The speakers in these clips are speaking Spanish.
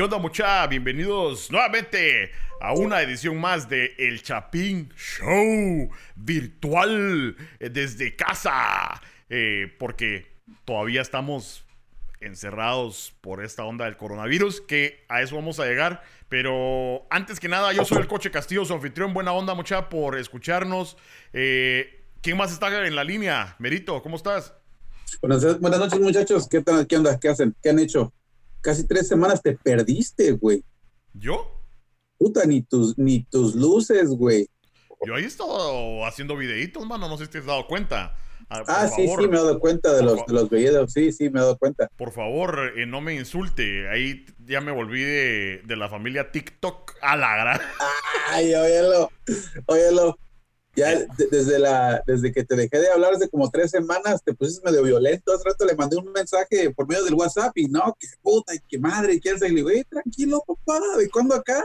¿Qué onda mucha? Bienvenidos nuevamente a una edición más de El Chapín Show virtual eh, desde casa. Eh, porque todavía estamos encerrados por esta onda del coronavirus, que a eso vamos a llegar. Pero antes que nada, yo soy el Coche Castillo, su anfitrión. Buena onda mucha por escucharnos. Eh, ¿Quién más está en la línea? Merito, ¿cómo estás? Buenas, noches muchachos. ¿Qué tal? ¿Qué onda? ¿Qué hacen? ¿Qué han hecho? Casi tres semanas te perdiste, güey. ¿Yo? Puta, ni tus, ni tus luces, güey. Yo ahí he estado haciendo videitos, mano, no sé si te has dado cuenta. Ah, ah sí, sí, me he dado cuenta de los, de los videos, sí, sí, me he dado cuenta. Por favor, eh, no me insulte, ahí ya me volví de, de la familia TikTok a la gran. Ay, óyelo, óyelo. Ya desde, la, desde que te dejé de hablar hace como tres semanas, te pusiste medio violento. Hace rato le mandé un mensaje por medio del WhatsApp y no, que puta, y que madre, quién se le digo, tranquilo, papá, ¿de cuándo acá?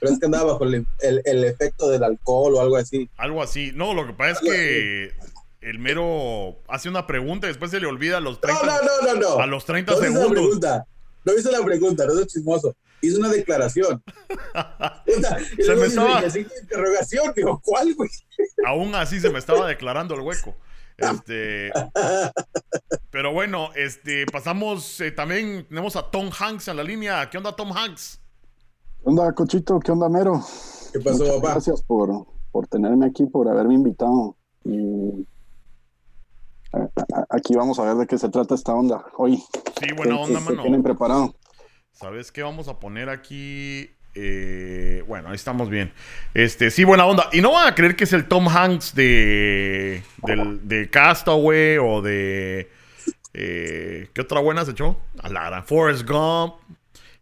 Pero es que andaba bajo el, el, efecto del alcohol o algo así. Algo así. No, lo que pasa es que el mero hace una pregunta y después se le olvida a los 30 No, no, no, no. A los 30 no segundos. La pregunta. No hice la pregunta, no es chismoso. Hizo una declaración. se me estaba... interrogación, digo, ¿cuál, güey? Aún así se me estaba declarando el hueco. Este, pero bueno, este, pasamos, eh, también tenemos a Tom Hanks en la línea. ¿Qué onda, Tom Hanks? ¿Qué onda, Cochito? ¿Qué onda, Mero? ¿Qué pasó, papá? Gracias por, por tenerme aquí, por haberme invitado. Y aquí vamos a ver de qué se trata esta onda hoy. Sí, buena onda, mano. tienen preparado? ¿Sabes qué? Vamos a poner aquí eh, bueno, ahí estamos bien. Este, sí, buena onda. Y no van a creer que es el Tom Hanks de, de Castaway o de. Eh, ¿Qué otra buena se echó? A la Forrest Gump.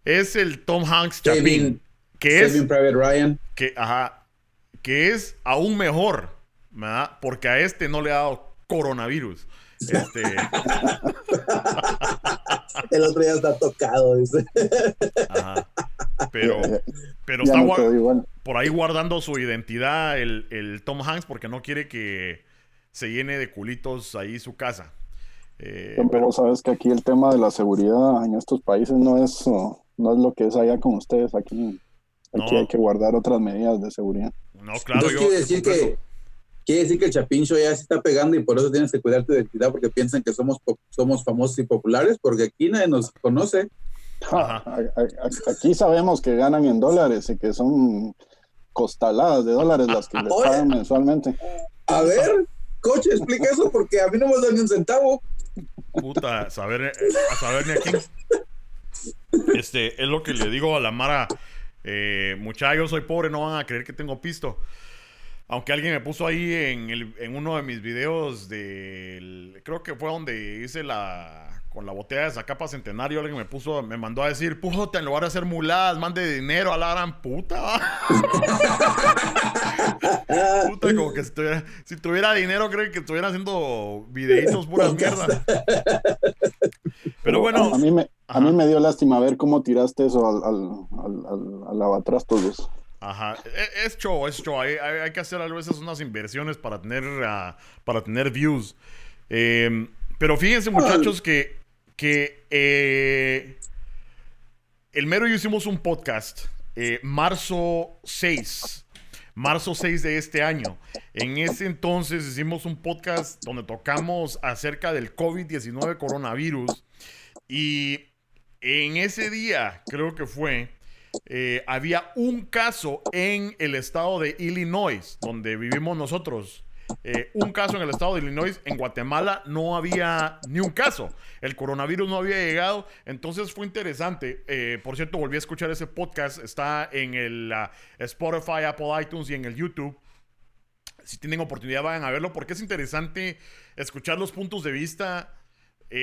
Es el Tom Hanks Chapin. Que es. Private Ryan. Que, ajá. Que es aún mejor. ¿verdad? Porque a este no le ha dado coronavirus. Este... El otro ya está tocado, dice. Ajá. Pero, pero está por ahí guardando su identidad el, Tom Hanks porque no quiere que se llene de culitos ahí su casa. Eh, pero sabes que aquí el tema de la seguridad en estos países no es, no es lo que es allá con ustedes. Aquí, aquí hay que guardar otras medidas de seguridad. No, claro. quiere decir que quiere decir que el chapincho ya se está pegando y por eso tienes que cuidar tu identidad porque piensan que somos, somos famosos y populares porque aquí nadie nos conoce. Aquí sabemos que ganan en dólares y que son costaladas de dólares las que les pagan mensualmente. A ver, coche, explica eso porque a mí no me dan ni un centavo. Puta, a saber, eh, a saber ni aquí. Este, es lo que le digo a la Mara. Eh, muchachos, soy pobre, no van a creer que tengo pisto. Aunque alguien me puso ahí en, el, en uno de mis videos del. Creo que fue donde hice la con la botella de Zacapa Centenario, alguien me puso, me mandó a decir, puta, en lugar de hacer muladas, mande dinero a la gran puta. puta, como que si tuviera, si tuviera dinero, creo que estuviera haciendo videitos puras mierda. Pero bueno. A, mí, me, a mí me dio lástima ver cómo tiraste eso al, al, al, al lavatrastos. Ajá, e, es show, es show. Hay, que hacer a veces unas inversiones para tener, uh, para tener views. Eh, pero fíjense, muchachos, que que eh, el mero y yo hicimos un podcast eh, marzo 6, marzo 6 de este año. En ese entonces hicimos un podcast donde tocamos acerca del COVID-19 coronavirus y en ese día, creo que fue, eh, había un caso en el estado de Illinois, donde vivimos nosotros. Eh, un caso en el estado de Illinois. En Guatemala no había ni un caso. El coronavirus no había llegado. Entonces fue interesante. Eh, por cierto, volví a escuchar ese podcast. Está en el uh, Spotify, Apple iTunes y en el YouTube. Si tienen oportunidad, vayan a verlo porque es interesante escuchar los puntos de vista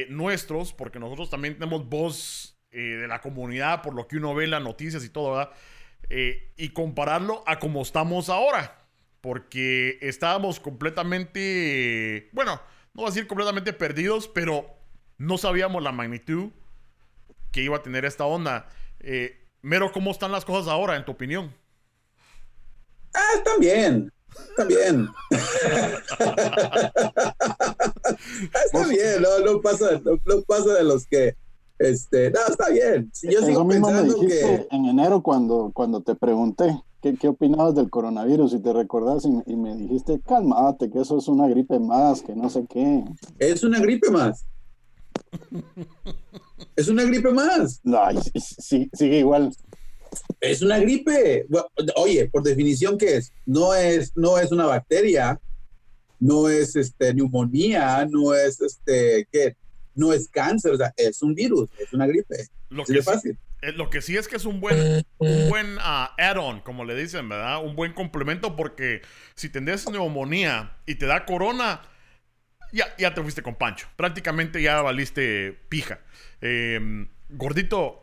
nuestros, porque nosotros también tenemos voz de la comunidad por lo que uno ve en las noticias y todo, ¿verdad? y compararlo a cómo estamos ahora porque estábamos completamente, bueno, no voy a decir completamente perdidos, pero no sabíamos la magnitud que iba a tener esta onda. Eh, Mero, ¿cómo están las cosas ahora, en tu opinión? Ah, están bien. Están bien. Está bien, no, pasa, no, pasa de los que Este, no, está bien. yo Eso sigo mismo me pensando dijiste que en enero cuando, cuando te pregunté qué, qué opinabas del coronavirus y te recordás y, y me dijiste, cálmate, que eso es una gripe más, que no sé qué. es una gripe más. Es una gripe más. No, sí- sigue igual. Es una gripe. Oye, por definición, ¿qué es? No es, no es una bacteria, no es este, neumonía, no es este, ¿qué? No es cáncer, o sea, es un virus, es una gripe. Lo que, de sí, fácil. eh, lo que sí es que es un buen, un buen ah, add-on, como le dicen, ¿verdad? Un buen complemento porque si tenés neumonía y te da corona, ya, ya te fuiste con Pancho. Prácticamente ya valiste pija. Eh, gordito.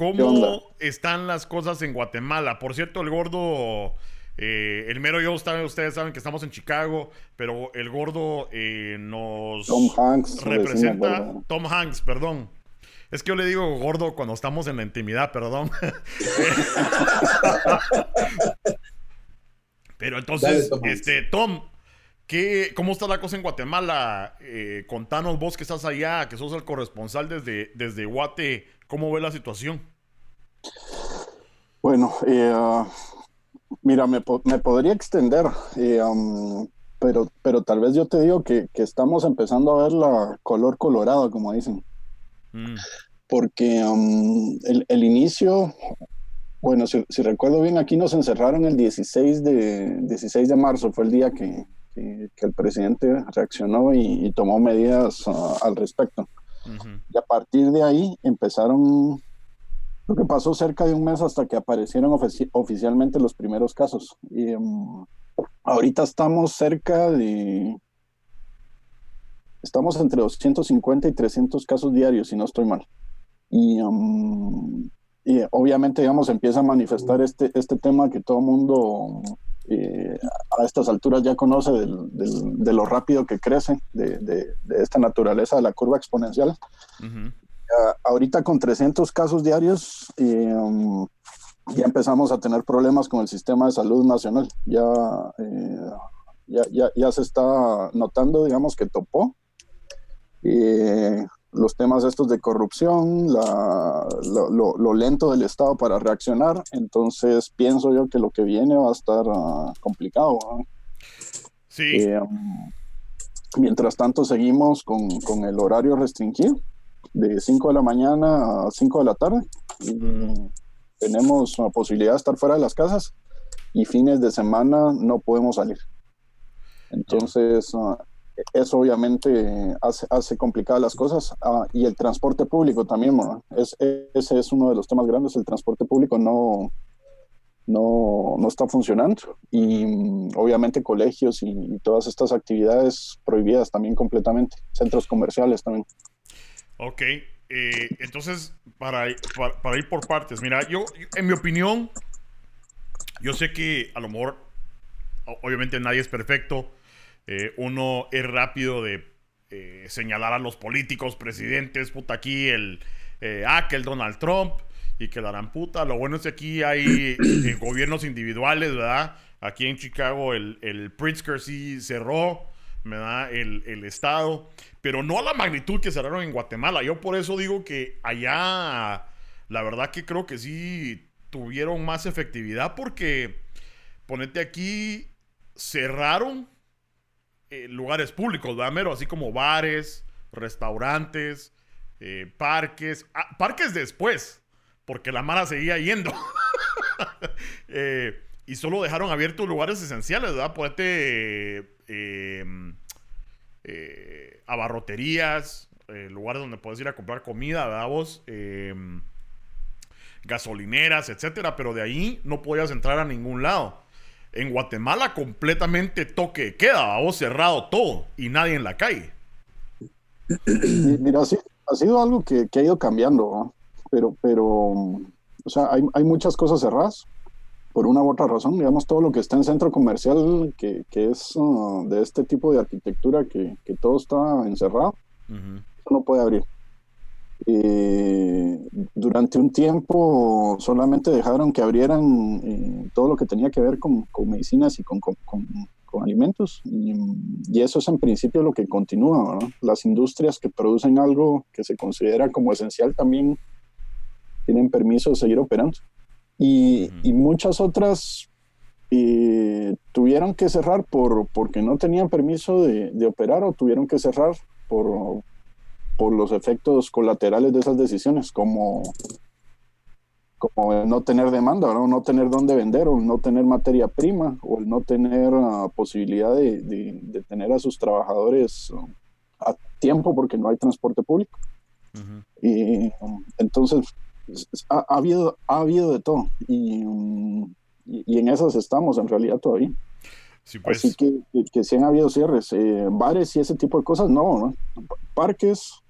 ¿cómo están las cosas en Guatemala? Por cierto, el gordo, eh, el mero y yo, está- ustedes saben que estamos en Chicago, pero el gordo eh, nos Tom Hanks. representa. Tom Hanks, perdón. Es que yo le digo gordo cuando estamos en la intimidad, perdón. Pero entonces, Dale, Tom este, Tom, ¿qué, ¿cómo está la cosa en Guatemala? Eh, contanos vos que estás allá, que sos el corresponsal desde, desde Guate, ¿cómo ve la situación? Bueno, eh, mira, me, po- me podría extender, eh, um, pero, pero tal vez yo te digo que, que estamos empezando a ver la color colorado, como dicen. Mm, porque um, el, el inicio, bueno, si, si recuerdo bien, aquí nos encerraron el 16 de, 16 de marzo, fue el día que, que- que el presidente reaccionó y, y tomó medidas ah, al respecto. ujú. Y a partir de ahí empezaron, lo que pasó cerca de un mes hasta que aparecieron ofici- oficialmente los primeros casos. Y um, ahorita estamos cerca de... Estamos entre 250 y 300 casos diarios, si no estoy mal. Y, um, y obviamente, digamos, empieza a manifestar este, este tema que todo mundo eh, a estas alturas ya conoce del- del- de lo rápido que crece, de, de- de esta naturaleza de la curva exponencial. Ujú. Ah, ahorita con 300 casos diarios eh, um, ya empezamos a tener problemas con el sistema de salud nacional. Ya, eh, ya, ya, ya se está notando, digamos, que topó. Eh, los temas estos de corrupción, la- lo, lo- lo lento del Estado para reaccionar. Entonces pienso yo que lo que viene va a estar ah, complicado. ¿no? Sí, um, mientras tanto, seguimos con, con el horario restringido de 5 de la mañana a 5 de la tarde. Tenemos la posibilidad de estar fuera de las casas y fines de semana no podemos salir. Entonces, ah, eso obviamente hace, hace complicadas las cosas. Ah, y el transporte público también, es, ese es uno de los temas grandes. El transporte público no, no, no está funcionando. Y mm, obviamente colegios y, y todas estas actividades prohibidas también completamente. Centros comerciales también. Ok, eh, entonces, para, para, ir por partes, mira, yo, en mi opinión, yo sé que a lo mejor, obviamente nadie es perfecto, eh, uno es rápido de eh, señalar a los políticos, presidentes, puta, aquí el, eh, ah, que el Donald Trump y que la harán puta, lo bueno es que aquí hay eh, gobiernos individuales, ¿verdad? Aquí en Chicago el, el Pritzker sí cerró, ¿verdad? El, el estado, pero no a la magnitud que cerraron en Guatemala. Yo por eso digo que allá, la verdad que creo que sí tuvieron más efectividad porque, ponete aquí, cerraron eh, lugares públicos, ¿verdad, Mero? Así como bares, restaurantes, eh, parques, ah, parques después, porque la mara seguía yendo. Eh, y solo dejaron abiertos lugares esenciales, ¿verdad? Ponete eh, eh, abarroterías, eh, lugares donde puedes ir a comprar comida, ¿verdad vos? Eh, gasolineras, etcétera, pero de ahí no podías entrar a ningún lado. En Guatemala completamente toque de queda, ¿verdad vos cerrado todo y nadie en la calle. Mira, sí, ha sido algo que, que ha ido cambiando, ¿no? pero, pero, o sea, hay, hay muchas cosas cerradas por una u otra razón. Digamos, todo lo que está en centro comercial, que, que es uh, de este tipo de arquitectura, que, que todo está encerrado, Ujú. eso no puede abrir. Eh, durante un tiempo solamente dejaron que abrieran eh, todo lo que tenía que ver con, con medicinas y con, con, con- alimentos. Y, y, eso es en principio lo que continúa. Las industrias que producen algo que se considera como esencial también tienen permiso de seguir operando. Y, y muchas otras eh, tuvieron que cerrar por, porque no tenían permiso de, de, operar o tuvieron que cerrar por, por los efectos colaterales de esas decisiones, como como el no tener demanda, ¿no? no tener dónde vender, o no tener materia prima, o el no tener uh, posibilidad de, de, tener a sus trabajadores uh, a tiempo porque no hay transporte público. Y um, entonces ha, ha, habido, ha habido de todo. Y, um, y, en esas estamos en realidad todavía. Sí, pues. Así que, que, que, sí han habido cierres. Eh, bares y ese tipo de cosas, no, ¿no? Parques,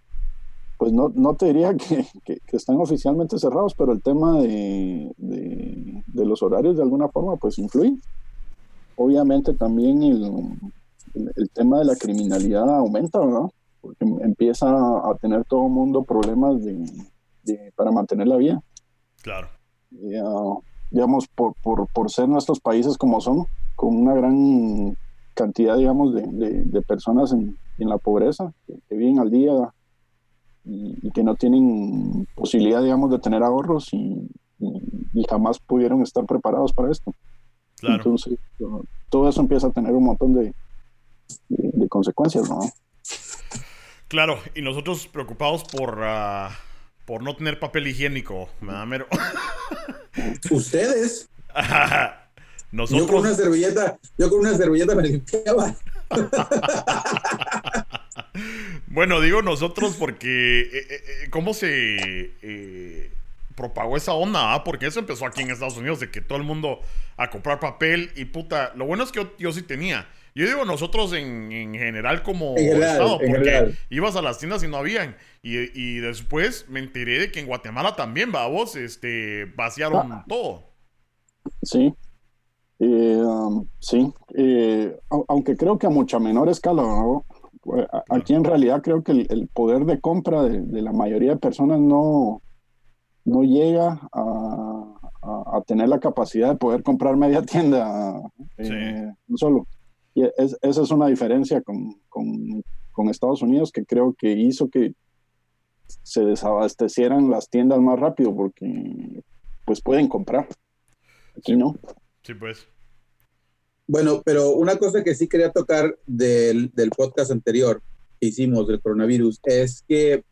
pues no, no te diría que, que, están oficialmente cerrados, pero el tema de, de, los horarios de alguna forma pues influye. Obviamente también el, el, tema de la criminalidad aumenta, ¿verdad? Porque empieza a tener todo el mundo problemas de, para mantener la vida. Claro. digamos, por, por, por, ser nuestros países como son, con una gran cantidad, digamos, de, de personas en, en, la pobreza, que viven al día y, que no tienen posibilidad, digamos, de tener ahorros y, y, jamás pudieron estar preparados para esto. Claro. Entonces, todo eso empieza a tener un montón de, de, consecuencias, ¿no? Claro, y nosotros preocupados por, uh, por no tener papel higiénico, ¿verdad, Mero? ¿Ustedes? Nosotros... Yo con una servilleta, yo con una servilleta me limpiaba. bueno, digo nosotros porque eh, eh, eh, cómo se propagó esa onda, ¿ah? porque eso empezó aquí en Estados Unidos de que todo el mundo a comprar papel y puta, lo bueno es que yo, sí tenía. Yo digo nosotros en, general como Estado, porque ibas a las tiendas y no habían. Y, después me enteré de que en Guatemala también, va vos, este, vaciaron ah. todo. Sí, um, sí, aunque creo que a mucha menor escala, ¿no? Pues, aquí en realidad creo que el, poder de compra de, la mayoría de personas no, no llega a, tener la capacidad de poder comprar media tienda eh, solo. Y esa es una diferencia con, Estados Unidos que creo que hizo que se desabastecieran las tiendas más rápido porque pues pueden comprar. Aquí no. Sí, pues. Bueno, pero una cosa que sí quería tocar del, del podcast anterior que hicimos del coronavirus es que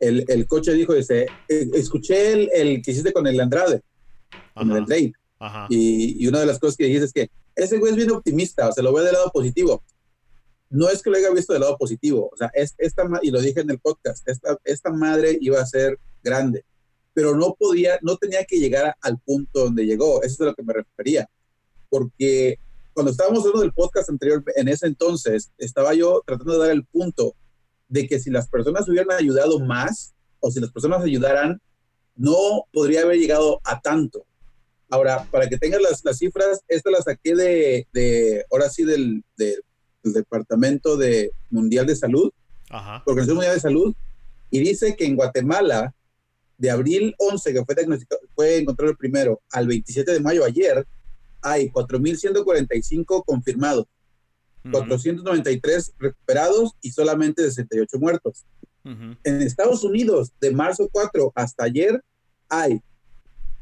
el, el coche dijo, dice, eh, escuché el, el, que hiciste con el Andrade, con el Drake, y, y, una de las cosas que dijiste es que ese güey es bien optimista, o sea, lo ve del lado positivo. No es que lo haya visto del lado positivo, o sea, es, esta, y lo dije en el podcast, esta, esta madre iba a ser grande, pero no podía, no tenía que llegar al punto donde llegó, eso es a lo que me refería, porque cuando estábamos hablando del podcast anterior, en ese entonces, estaba yo tratando de dar el punto de que si las personas hubieran ayudado más o si las personas ayudaran, no podría haber llegado a tanto. Ahora, para que tengas las, las cifras, esta las saqué de, de ahora sí, del, del, Departamento de Mundial de Salud, Ajá. Organización Mundial de Salud, y dice que en Guatemala, de abril 11, que fue, fue encontrado el primero, al 27 de mayo, ayer, hay 4.145 confirmados, 493 recuperados y solamente 68 muertos. En Estados Unidos, de marzo 4 hasta ayer, hay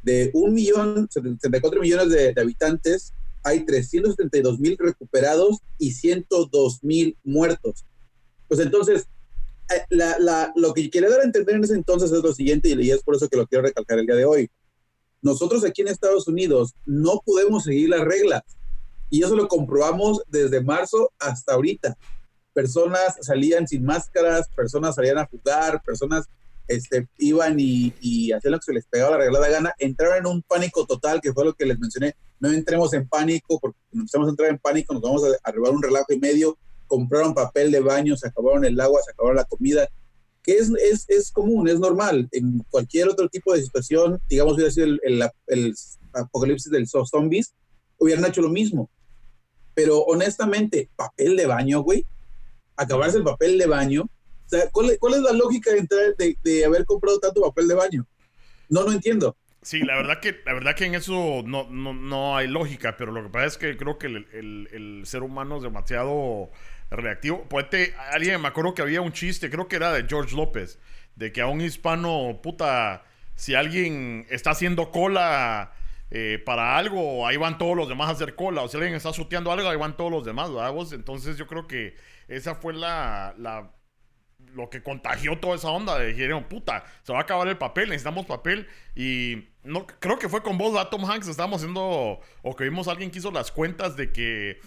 de 1.074 millones de, de habitantes, hay 372 mil recuperados y 102 mil muertos. Pues entonces, eh, la, la, lo que quería dar a entender en ese entonces es lo siguiente, y es por eso que lo quiero recalcar el día de hoy. Nosotros aquí en Estados Unidos no podemos seguir las reglas y eso lo comprobamos desde marzo hasta ahorita. Personas salían sin máscaras, personas salían a jugar, personas este, iban y, y hacían lo que se les pegaba la regalada gana, entraron en un pánico total, que fue lo que les mencioné. No entremos en pánico, porque si empezamos a entrar en pánico nos vamos a arribar un relajo y medio. Compraron papel de baño, se acabaron el agua, se acabaron la comida que es, es, es, común, es normal. En cualquier otro tipo de situación, digamos, hubiera sido el, el, el apocalipsis del zombies, hubieran hecho lo mismo. Pero honestamente, papel de baño, güey, acabarse el papel de baño. O sea, ¿cuál, es la lógica de, haber comprado tanto papel de baño? No, no entiendo. Sí, la verdad que, la verdad que en eso no, no, no hay lógica, pero lo que pasa es que creo que el, el, ser humano es demasiado reactivo. Puede, alguien me acuerdo que había un chiste, creo que era de George López, de que a un hispano, puta, si alguien está haciendo cola eh, para algo, ahí van todos los demás a hacer cola. O si alguien está suteando algo, ahí van todos los demás, ¿verdad? Entonces yo creo que esa fue la, la lo que contagió toda esa onda. De dijeron, puta, se va a acabar el papel, necesitamos papel. Y no creo que fue con vos, Tom Hanks, estábamos haciendo, o que vimos a alguien que hizo las cuentas de que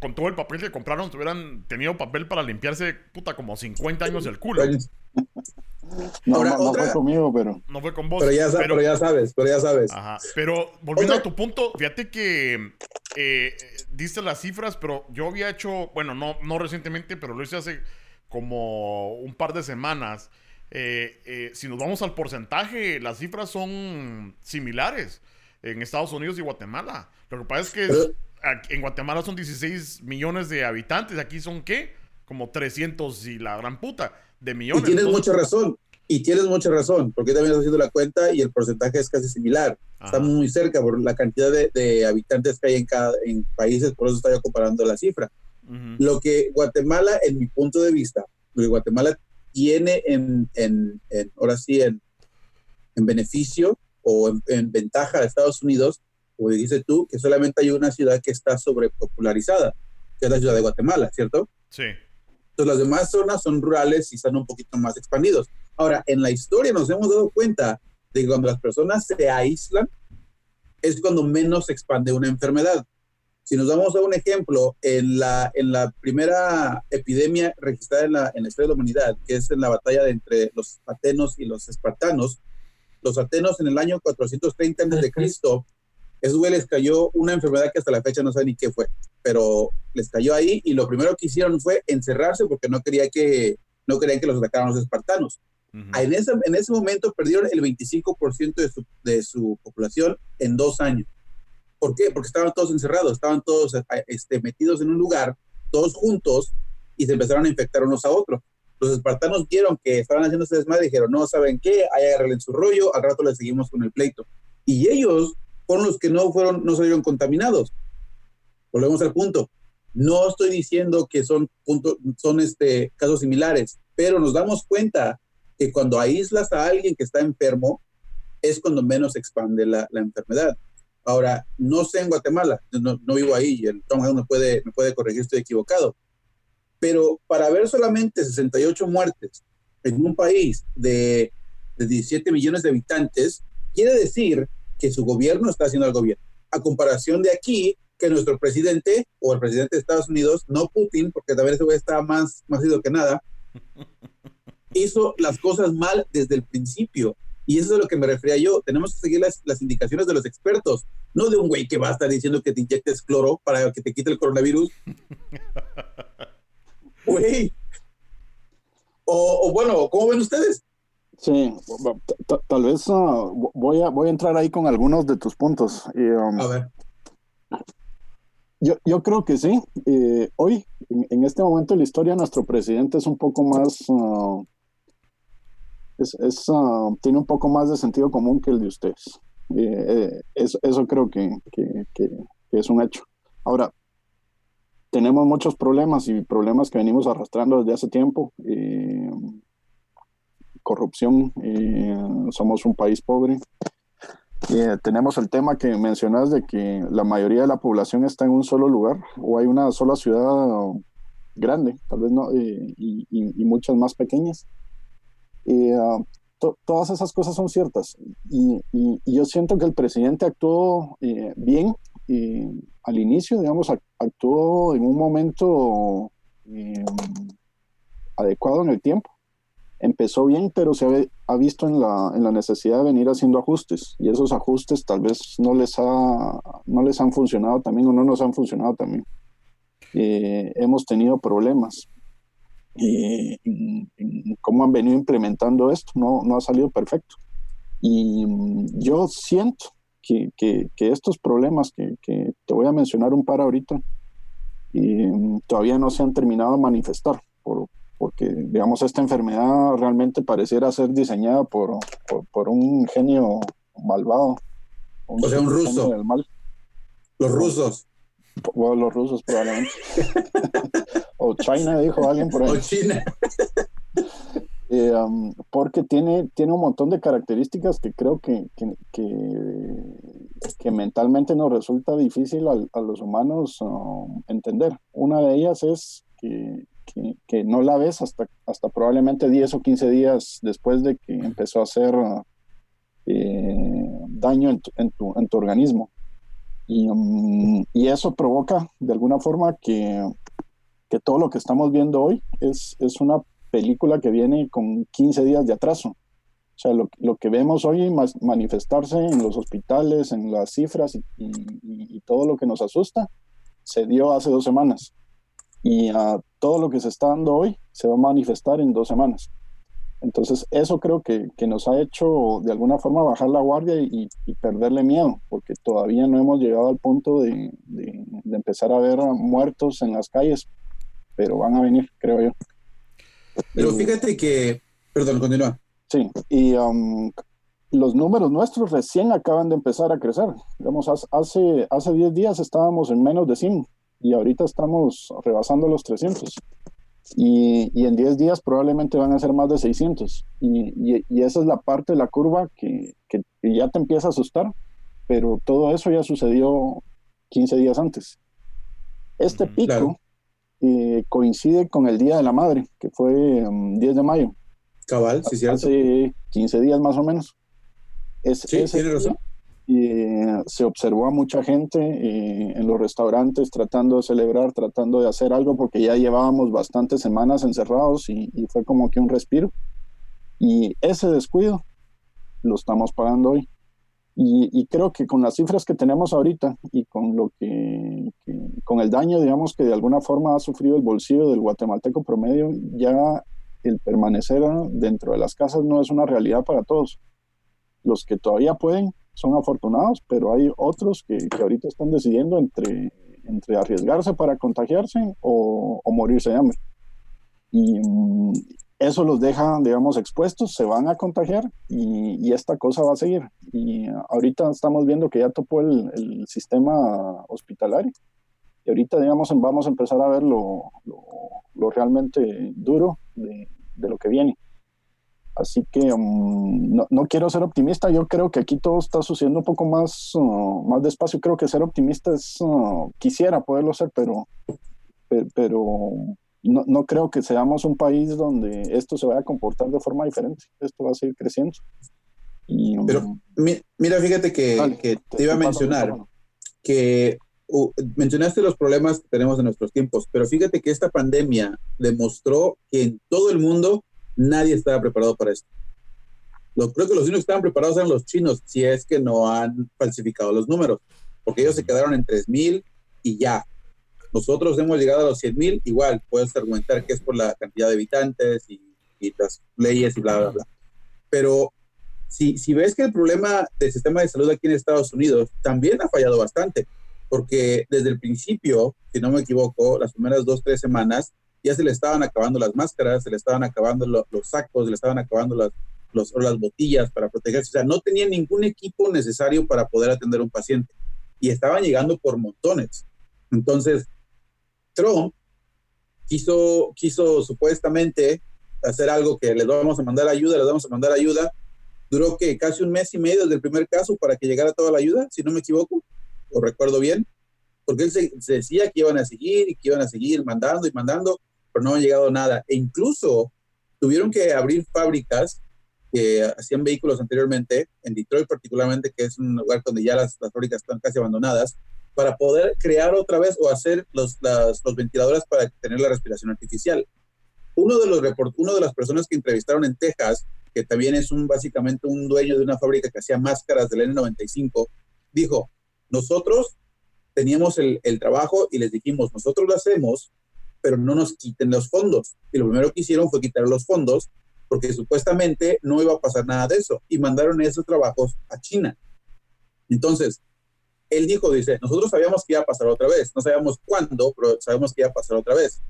con todo el papel que compraron, tuvieran tenido papel para limpiarse, puta, como 50 años el culo. No, Ahora, no, fue conmigo, pero. No fue con vos. Pero ya, pero, ya sabes, pero ya sabes. Ajá. Pero volviendo a tu punto, fíjate que eh, diste las cifras, pero yo había hecho, bueno, no, no recientemente, pero lo hice hace como un par de semanas. Eh, eh, si nos vamos al porcentaje, las cifras son similares en Estados Unidos y Guatemala. Lo que pasa es que en Guatemala son 16 millones de habitantes, aquí son qué? Como 300 y la gran puta de millones. Y tienes mucha razón, y tienes mucha razón, porque también estás haciendo la cuenta y el porcentaje es casi similar. Está muy cerca por la cantidad de, habitantes que hay en cada en países, por eso estoy comparando la cifra. Lo que Guatemala, en mi punto de vista, lo que Guatemala tiene en, en, ahora sí, en, en beneficio o en, ventaja a Estados Unidos, como dices tú, que solamente hay una ciudad que está sobrepopularizada, que es la ciudad de Guatemala, ¿cierto? Sí. Entonces las demás zonas son rurales y están un poquito más expandidos. Ahora, en la historia nos hemos dado cuenta de que cuando las personas se aíslan, es cuando menos se expande una enfermedad. Si nos damos a un ejemplo, en la, en la primera epidemia registrada en la, en la historia de la humanidad, que es en la batalla de entre los atenos y los espartanos, los atenos en el año 430 a.C., esos güey les cayó una enfermedad que hasta la fecha no sabe ni qué fue, pero les cayó ahí y lo primero que hicieron fue encerrarse porque no, quería que, no querían que los atacaran los espartanos. En, ese, en ese momento perdieron el 25% de su, de su población en dos años. ¿Por qué? Porque estaban todos encerrados, estaban todos este, metidos en un lugar, todos juntos, y se empezaron a infectar unos a otros. Los espartanos vieron que estaban haciendo ese desmadre y dijeron, no, ¿saben qué? Ahí agarren su rollo, al rato le seguimos con el pleito. Y ellos fueron los que no fueron, no salieron contaminados. Volvemos al punto. No estoy diciendo que son, son este, casos similares, pero nos damos cuenta que cuando aíslas a alguien que está enfermo, es cuando menos expande la, la enfermedad. Ahora, no sé en Guatemala, no, no vivo ahí, el Tom me puede, me puede corregir, estoy equivocado, pero para ver solamente 68 muertes en un país de, de 17 millones de habitantes, quiere decir que su gobierno está haciendo algo bien. A comparación de aquí, que nuestro presidente o el presidente de Estados Unidos, no Putin, porque también ese güey está más, más ido que nada, hizo las cosas mal desde el principio. Y eso es a lo que me refería yo. Tenemos que seguir las, las indicaciones de los expertos, no de un güey que va a estar diciendo que te inyectes cloro para que te quite el coronavirus. Güey. O, o bueno, ¿cómo ven ustedes? Sí, tal vez ah, voy, a, voy a entrar ahí con algunos de tus puntos. Um, a ver. Yo, yo creo que sí. Eh, hoy, en, este momento de la historia, nuestro presidente es un poco más... Ah, es, ah, tiene un poco más de sentido común que el de ustedes. Eh, eh, eso, creo que, es un hecho. Ahora, tenemos muchos problemas y problemas que venimos arrastrando desde hace tiempo corrupción, eh, somos un país pobre. Tenemos el tema que mencionas de que la mayoría de la población está en un solo lugar o hay una sola ciudad grande, tal vez no, y, muchas más pequeñas. Ah, todas esas cosas son ciertas y, yo siento que el presidente actuó bien al inicio, digamos, actuó en un momento adecuado en el tiempo empezó bien, pero se ha, visto en la, en la, necesidad de venir haciendo ajustes y esos ajustes tal vez no les, ha, no les han funcionado también o no nos han funcionado también. Eh, hemos tenido problemas. Eh, cómo han venido implementando esto, no, no ha salido perfecto. Y mm, yo siento que, que, que estos problemas que, que, te voy a mencionar un par ahorita, mm, todavía no se han terminado de manifestar por, porque, digamos, esta enfermedad realmente pareciera ser diseñada por, por, un genio malvado. o sea, un ruso. Los rusos. Bueno, los rusos probablemente. o China, dijo alguien por ahí. O China. Eh, um, porque tiene, tiene un montón de características que creo que, que, que, mentalmente nos resulta difícil a, los humanos um, entender. Una de ellas es que, que, no la ves hasta, hasta probablemente 10 o 15 días después de que empezó a hacer eh, daño en tu, en, tu, en tu, organismo. Y, um, y, eso provoca de alguna forma que, que todo lo que estamos viendo hoy es, es una película que viene con 15 días de atraso. O sea, lo, lo que vemos hoy manifestarse en los hospitales, en las cifras y, todo lo que nos asusta, se dio hace dos semanas. Y a todo lo que se está dando hoy se va a manifestar en dos semanas. Entonces, eso creo que, que nos ha hecho de alguna forma bajar la guardia y, y, perderle miedo, porque todavía no hemos llegado al punto de, de, de empezar a ver muertos en las calles, pero van a venir, creo yo. Pero fíjate que, perdón, continúa. Sí, y um, los números nuestros recién acaban de empezar a crecer. Digamos, hace, hace 10 días estábamos en menos de 100 y ahorita estamos rebasando los 300. Y, y en 10 días probablemente van a ser más de 600. Y, y, y esa es la parte de la curva que, que, ya te empieza a asustar, pero todo eso ya sucedió 15 días antes. Este pico eh, coincide con el Día de la Madre, que fue 10 mm, de mayo. Cabal, sí, cierto. Hace 15 días más o menos. Es, sí, tiene razón. Eh, se observó a mucha gente eh, en los restaurantes tratando de celebrar, tratando de hacer algo, porque ya llevábamos bastantes semanas encerrados y, y fue como que un respiro. Y ese descuido lo estamos pagando hoy. Y, creo que con las cifras que tenemos ahorita y con lo que, con el daño, digamos, que de alguna forma ha sufrido el bolsillo del guatemalteco promedio, ya el permanecer dentro de las casas no es una realidad para todos. Los que todavía pueden son afortunados, pero hay otros que, que ahorita están decidiendo entre, entre arriesgarse para contagiarse o, o morirse de hambre. Y, mm, eso los deja, digamos, expuestos, se van a contagiar y, esta cosa va a seguir. Y ahorita estamos viendo que ya topó el, sistema hospitalario. Y ahorita, digamos, vamos a empezar a ver lo, lo, realmente duro de, de, lo que viene. Así que um, no, no, quiero ser optimista, yo creo que aquí todo está sucediendo un poco más, uh, más despacio. Creo que ser optimista es, uh, quisiera poderlo ser, pero, pero no, no, creo que seamos un país donde esto se vaya a comportar de forma diferente. Esto va a seguir creciendo. Y, Pero um, mira, fíjate que, que te, iba a mencionar que mencionaste los problemas que tenemos en nuestros tiempos, pero fíjate que esta pandemia demostró que en todo el mundo nadie estaba preparado para esto. Lo, creo que los únicos que estaban preparados eran los chinos, si es que no han falsificado los números, porque ellos se quedaron en 3.000 y ya. Nosotros hemos llegado a los 100 mil, igual puedes argumentar que es por la cantidad de habitantes y, las leyes y bla, bla, bla. Pero si, si ves que el problema del sistema de salud aquí en Estados Unidos también ha fallado bastante, porque desde el principio, si no me equivoco, las primeras dos, tres semanas, ya se le estaban acabando las máscaras, se le estaban acabando los sacos, se le estaban acabando las, los, las botellas para protegerse. O sea, no tenían ningún equipo necesario para poder atender a un paciente y estaban llegando por montones. Entonces, Trump quiso, quiso supuestamente hacer algo que les vamos a mandar ayuda, les vamos a mandar ayuda. Duró que casi un mes y medio desde el primer caso para que llegara toda la ayuda, si no me equivoco, o recuerdo bien, porque él se, decía que iban a seguir y que iban a seguir mandando y mandando, pero no ha llegado nada. E incluso tuvieron que abrir fábricas que hacían vehículos anteriormente, en Detroit particularmente, que es un lugar donde ya las, fábricas están casi abandonadas, para poder crear otra vez o hacer los, ventiladores para tener la respiración artificial. Uno de, los uno de las personas que entrevistaron en Texas, que también es un, básicamente un dueño de una fábrica que hacía máscaras del N95, dijo, nosotros teníamos el, el trabajo y les dijimos, nosotros lo hacemos, pero no nos quiten los fondos. Y lo primero que hicieron fue quitar los fondos porque supuestamente no iba a pasar nada de eso y mandaron esos trabajos a China. Entonces, él dijo, dice, nosotros sabíamos que iba a pasar otra vez, no sabíamos cuándo, pero sabemos que iba a pasar otra vez.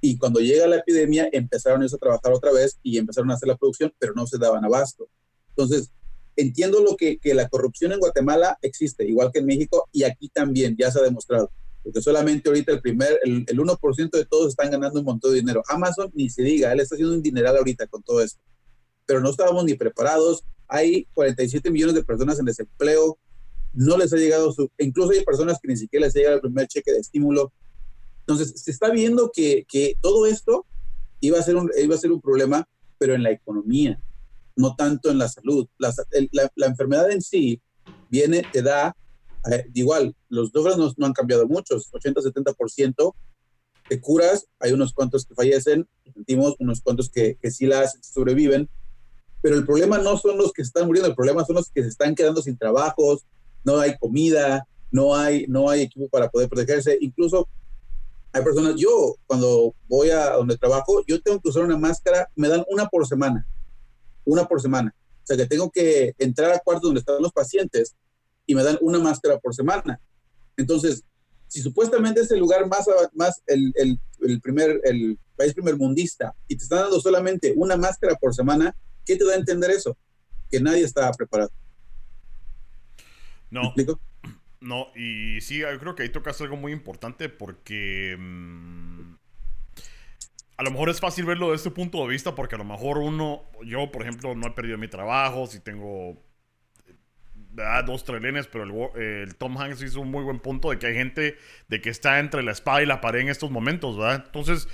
Y cuando llega la epidemia, empezaron ellos a trabajar otra vez y empezaron a hacer la producción, pero no se daban abasto. Entonces, entiendo lo que, que la corrupción en Guatemala existe, igual que en México, y aquí también ya se ha demostrado porque solamente ahorita el primer, el, el 1% de todos están ganando un montón de dinero. Amazon ni se diga, él está haciendo un dineral ahorita con todo esto. Pero no estábamos ni preparados. Hay 47 millones de personas en desempleo. No les ha llegado su, incluso hay personas que ni siquiera les ha llegado el primer cheque de estímulo. Entonces, se está viendo que, que todo esto iba a, ser un, iba a ser un problema, pero en la economía, no tanto en la salud. La, la, la enfermedad en sí viene, te da eh, igual, los números no, han cambiado muchos, 80-70% de curas, hay unos cuantos que fallecen, sentimos unos cuantos que, que sí las sobreviven, pero el problema no son los que están muriendo, el problema son los que se están quedando sin trabajos, no hay comida, no hay, no hay equipo para poder protegerse, incluso hay personas, yo cuando voy a donde trabajo, yo tengo que usar una máscara, me dan una por semana, una por semana. O sea que tengo que entrar a cuartos donde están los pacientes y me dan una máscara por semana. Entonces, si supuestamente es el lugar más, más el, el, el, primer, el país primermundista y te están dando solamente una máscara por semana, ¿qué te da a entender eso? Que nadie está preparado. No. explico? No, y sí, yo creo que ahí tocas algo muy importante porque mmm, a lo mejor es fácil verlo de este punto de vista porque a lo mejor uno, yo por ejemplo no he perdido mi trabajo, si tengo dos trelenes, pero el, Tom Hanks hizo un muy buen punto de que hay gente de que está entre la espada y la pared en estos momentos, ¿verdad? Entonces,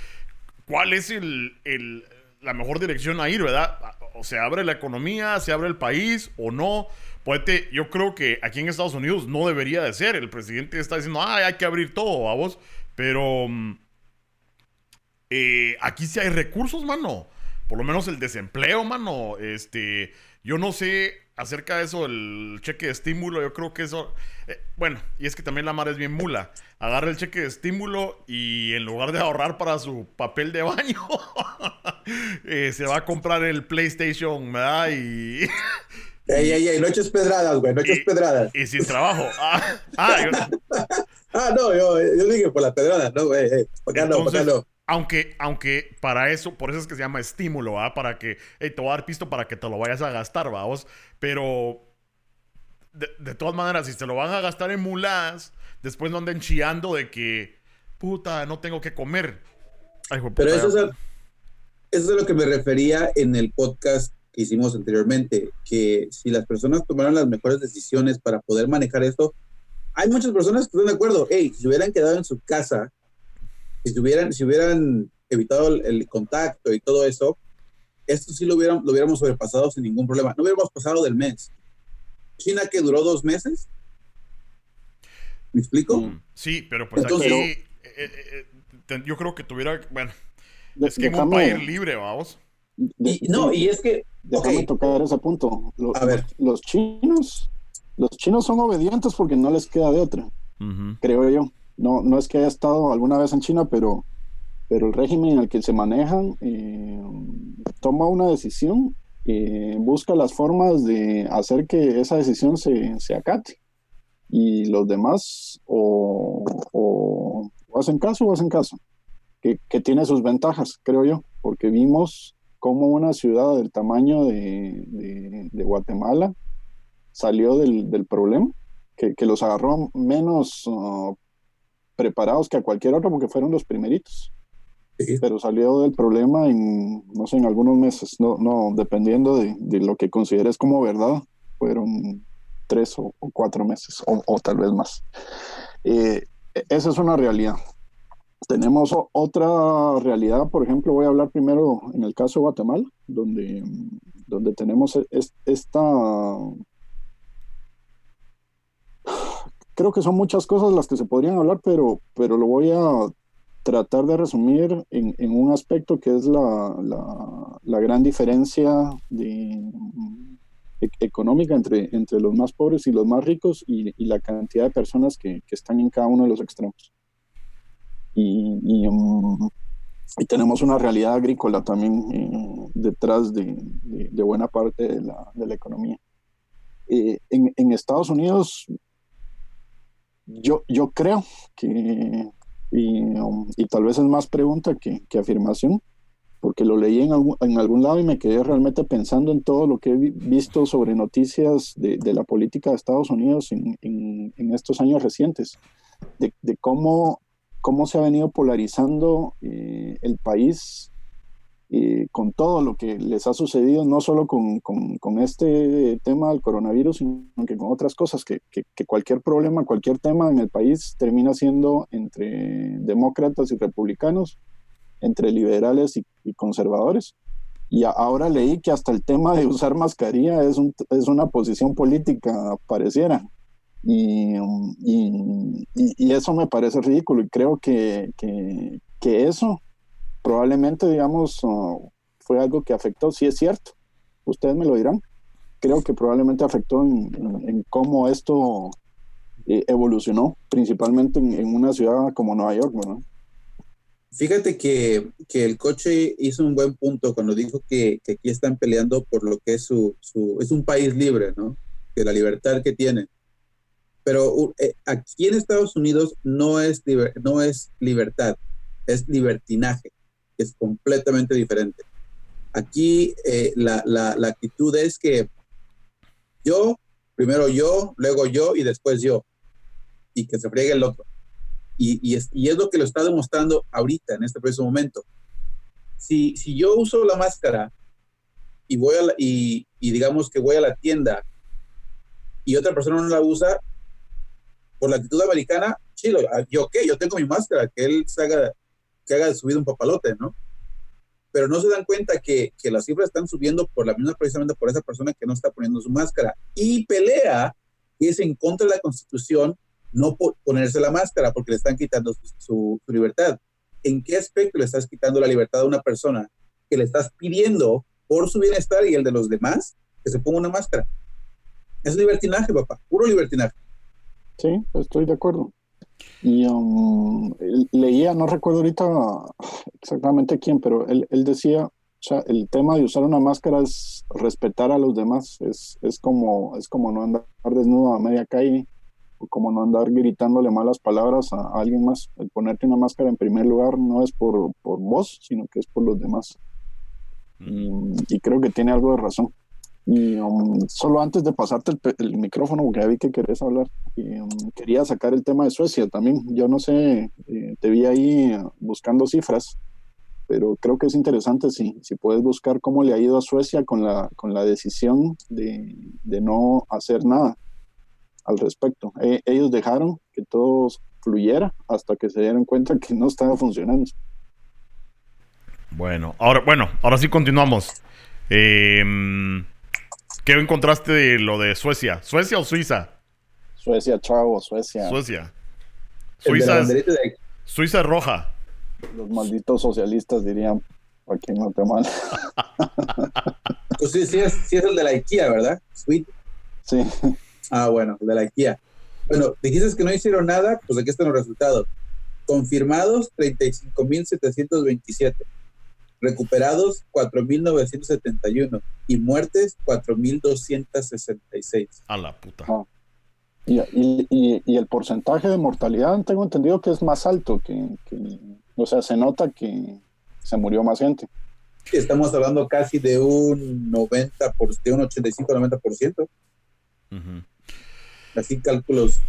¿cuál es el, el, la mejor dirección a ir, verdad? O se abre la economía, se abre el país o no. Puede, yo creo que aquí en Estados Unidos no debería de ser. El presidente está diciendo, ah, hay que abrir todo, vamos. Pero mm, eh, aquí sí hay recursos, mano. Por lo menos el desempleo, mano. Este, yo no sé acerca de eso, el cheque de estímulo, yo creo que eso. Eh, bueno, y es que también la mar es bien mula. Agarra el cheque de estímulo y en lugar de ahorrar para su papel de baño, eh, se va a comprar el PlayStation, ¿verdad? Y. Ey, ey, ey, no eches pedradas, güey, no eches pedradas. Y sin trabajo. Ah, ah, ah no, yo, yo dije por las pedradas, no, güey, acá no, acá no. Aunque, aunque para eso, por eso es que se llama estímulo, ¿va? Para que, hey, te voy a dar pisto para que te lo vayas a gastar, vamos. Pero, de, todas maneras, si se lo van a gastar en mulas, después no anden chiando de que, puta, no tengo que comer. Pero eso es, a, eso es a lo que me refería en el podcast que hicimos anteriormente, que si las personas tomaran las mejores decisiones para poder manejar esto, hay muchas personas que están de acuerdo, hey, si hubieran quedado en su casa si hubieran, si hubieran evitado el, contacto y todo eso, esto sí lo, hubieran, lo hubiéramos sobrepasado sin ningún problema. No hubiéramos pasado del mes. China que duró dos meses. ¿Me explico? Mm, sí, pero pues aquí eh, eh, eh, yo creo que tuviera, bueno, es que un país libre, vamos. no, y es que... Déjame tocar ese punto. Los, a ver. Los, chinos, los chinos son obedientes porque no les queda de otra, creo yo. No, no es que haya estado alguna vez en China, pero, pero el régimen en el que se manejan eh, toma una decisión, eh, busca las formas de hacer que esa decisión se, se acate. Y los demás o, o, hacen caso o hacen caso, que, que, tiene sus ventajas, creo yo, porque vimos cómo una ciudad del tamaño de, de, Guatemala salió del, del problema, que, que, los agarró menos uh, preparados que a cualquier otro porque fueron los primeritos. Pero salió del problema en, no sé, en algunos meses, no, no dependiendo de, de lo que consideres como verdad, fueron tres o, cuatro meses, o, tal vez más. Eh, esa es una realidad. Tenemos otra realidad, por ejemplo, voy a hablar primero en el caso de Guatemala, donde, donde tenemos esta creo que son muchas cosas las que se podrían hablar, pero, pero lo voy a tratar de resumir en, en un aspecto que es la, la, la gran diferencia de, e, económica entre, entre los más pobres y los más ricos y, y la cantidad de personas que, que, están en cada uno de los extremos. Y, y, um, y tenemos una realidad agrícola también eh, detrás de, de, buena parte de la, de la economía. Eh, en, en, Estados Unidos yo, yo creo que, y, um, y, tal vez es más pregunta que, que, afirmación, porque lo leí en algún, en algún lado y me quedé realmente pensando en todo lo que he visto sobre noticias de, de la política de Estados Unidos en, en, estos años recientes, de, de, cómo, cómo se ha venido polarizando eh, el país eh, con todo lo que les ha sucedido, no solo con, con, con, este tema del coronavirus, sino que con otras cosas, que, que, que, cualquier problema, cualquier tema en el país termina siendo entre demócratas y republicanos, entre liberales y, conservadores. Y ahora leí que hasta el tema de usar mascarilla es, un, es una posición política, pareciera. Y, y, y, eso me parece ridículo y creo que, que, que eso probablemente, digamos, fue algo que afectó, si es cierto, ustedes me lo dirán, creo que probablemente afectó en, cómo esto eh, evolucionó, principalmente en, una ciudad como Nueva York, ¿verdad? Fíjate que, que, el coche hizo un buen punto cuando dijo que, que, aquí están peleando por lo que es su, su, es un país libre, ¿no? La libertad que tiene. Pero eh, aquí en Estados Unidos no es, no es libertad, es libertinaje, es completamente diferente. Aquí eh, la, la, actitud es que yo, primero yo, luego yo y después yo, y que se friegue el otro. Y, es, lo que lo está demostrando ahorita, en este preciso momento. Si, si yo uso la máscara y, voy a y, digamos que voy a la tienda y otra persona no la usa, por la actitud americana, chilo, ah, yo qué, yo tengo mi máscara, que él se haga, que haga subido un papalote, ¿no? Pero no se dan cuenta que, que las cifras están subiendo por la misma, precisamente por esa persona que no está poniendo su máscara. Y pelea, que es en contra de la constitución, no ponerse la máscara porque le están quitando su, libertad. ¿En qué aspecto le estás quitando la libertad a una persona que le estás pidiendo por su bienestar y el de los demás que se ponga una máscara? Es libertinaje, papá, puro libertinaje. Sí, estoy de acuerdo. Y um, leía, no recuerdo ahorita exactamente quién, pero él, él, decía, o sea, el tema de usar una máscara es respetar a los demás, es, es, como, es como no andar desnudo a media calle, como no andar gritándole malas palabras a, alguien más. El ponerte una máscara en primer lugar no es por, por vos, sino que es por los demás. Y, creo que tiene algo de razón. Y um, solo antes de pasarte el, micrófono, porque ya vi que querés hablar, um, quería sacar el tema de Suecia también. Yo no sé, eh, te vi ahí buscando cifras, pero creo que es interesante si, si puedes buscar cómo le ha ido a Suecia con la, con la decisión de, de no hacer nada al respecto. E, ellos dejaron que todo fluyera hasta que se dieron cuenta que no estaba funcionando. Bueno, ahora, bueno, ahora sí continuamos. Em, ¿Qué encontraste de lo de Suecia? ¿Suecia o Suiza? Suecia, chavo, Suecia. Suecia. Suiza es, Suiza roja. Los malditos socialistas dirían aquí en Guatemala. pues sí, sí es, sí es el de la IKEA, ¿verdad? Sweet. Sí. Ah, bueno, de la IKEA. Bueno, dijiste que no hicieron nada, pues aquí están los resultados. Confirmados, 35.727. Recuperados, 4.971. Y muertes, 4.266. A la puta. Ah. Y, el porcentaje de mortalidad, tengo entendido que es más alto, que, o sea, se nota que se murió más gente. Estamos hablando casi de un 90, por, de un 85-90%. Uh así cálculos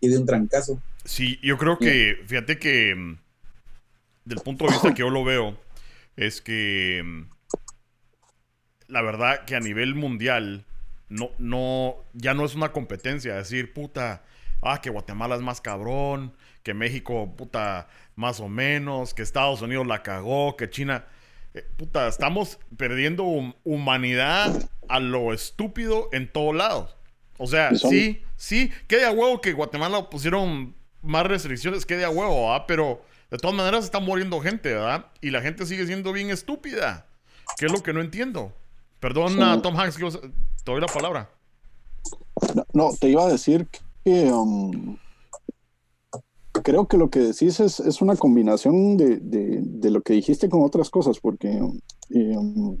y de un trancazo. Sí, yo creo que, fíjate que mm, del punto de vista que yo lo veo, es que mm, la verdad que a nivel mundial no, no, ya no es una competencia. Decir, puta, ah, que Guatemala es más cabrón, que México, puta, más o menos, que Estados Unidos la cagó, que China. Eh, puta, estamos perdiendo humanidad a lo estúpido en todos lados. O sea, sí, sí, quede a huevo que Guatemala pusieron más restricciones, quede a huevo, ¿verdad? Pero de todas maneras está muriendo gente, ¿verdad? Y la gente sigue siendo bien estúpida. ¿Qué es lo que no entiendo? Perdón, Tom Hanks, te doy la palabra. No, te iba a decir que um, creo que lo que decís es, una combinación de, lo que dijiste con otras cosas, porque um,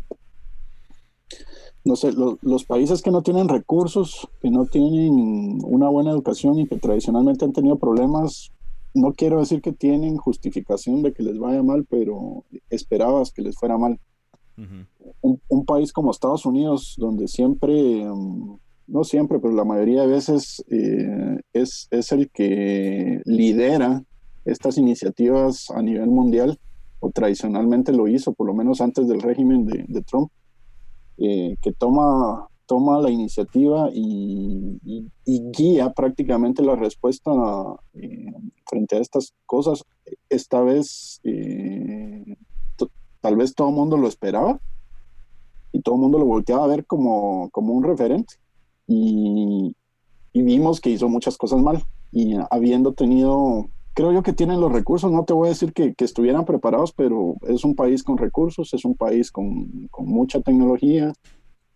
no sé, los países que no tienen recursos, que no tienen una buena educación y que tradicionalmente han tenido problemas, no quiero decir que tienen justificación de que les vaya mal, pero esperabas que les fuera mal. un, país como Estados Unidos, donde siempre, mm, no siempre, pero la mayoría de veces eh, es, es el que lidera estas iniciativas a nivel mundial, o tradicionalmente lo hizo, por lo menos antes del régimen de, Trump, eh, que toma toma la iniciativa y, guía prácticamente la respuesta eh, frente a estas cosas. Esta vez, eh, tal vez todo el mundo lo esperaba y todo el mundo lo volteaba a ver como, como un referente. Y, vimos que hizo muchas cosas mal. Y habiendo tenido, creo yo que tienen los recursos, no te voy a decir que, estuvieran preparados, pero es un país con recursos, es un país con, con mucha tecnología,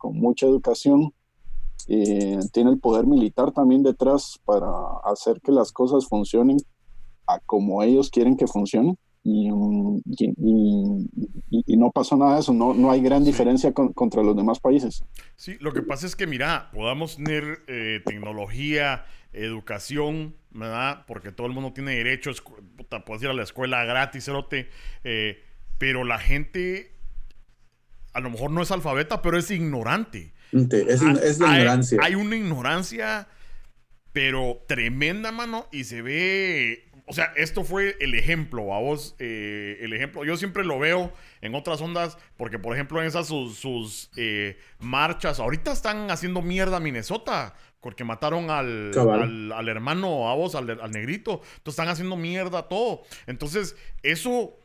con mucha educación, eh, tiene el poder militar también detrás para hacer que las cosas funcionen a como ellos quieren que funcionen. Y, y, no pasó nada de eso, no, no hay gran diferencia contra los demás países. Sí, lo que pasa es que, mira, podamos tener eh, tecnología, educación, ¿verdad? Porque todo el mundo tiene derecho, puedes ir a la escuela gratis, cerote, eh, pero la gente a lo mejor no es alfabeta, pero es ignorante. Es, ah, es la ignorancia. Hay una ignorancia, pero tremenda, mano, y se ve. O sea, esto fue el ejemplo, a vos, eh, el ejemplo. Yo siempre lo veo en otras ondas, porque por ejemplo en esas sus, eh, marchas, ahorita están haciendo mierda a Minnesota, porque mataron al, al, hermano, a vos, al, al negrito. Entonces están haciendo mierda todo. Entonces, eso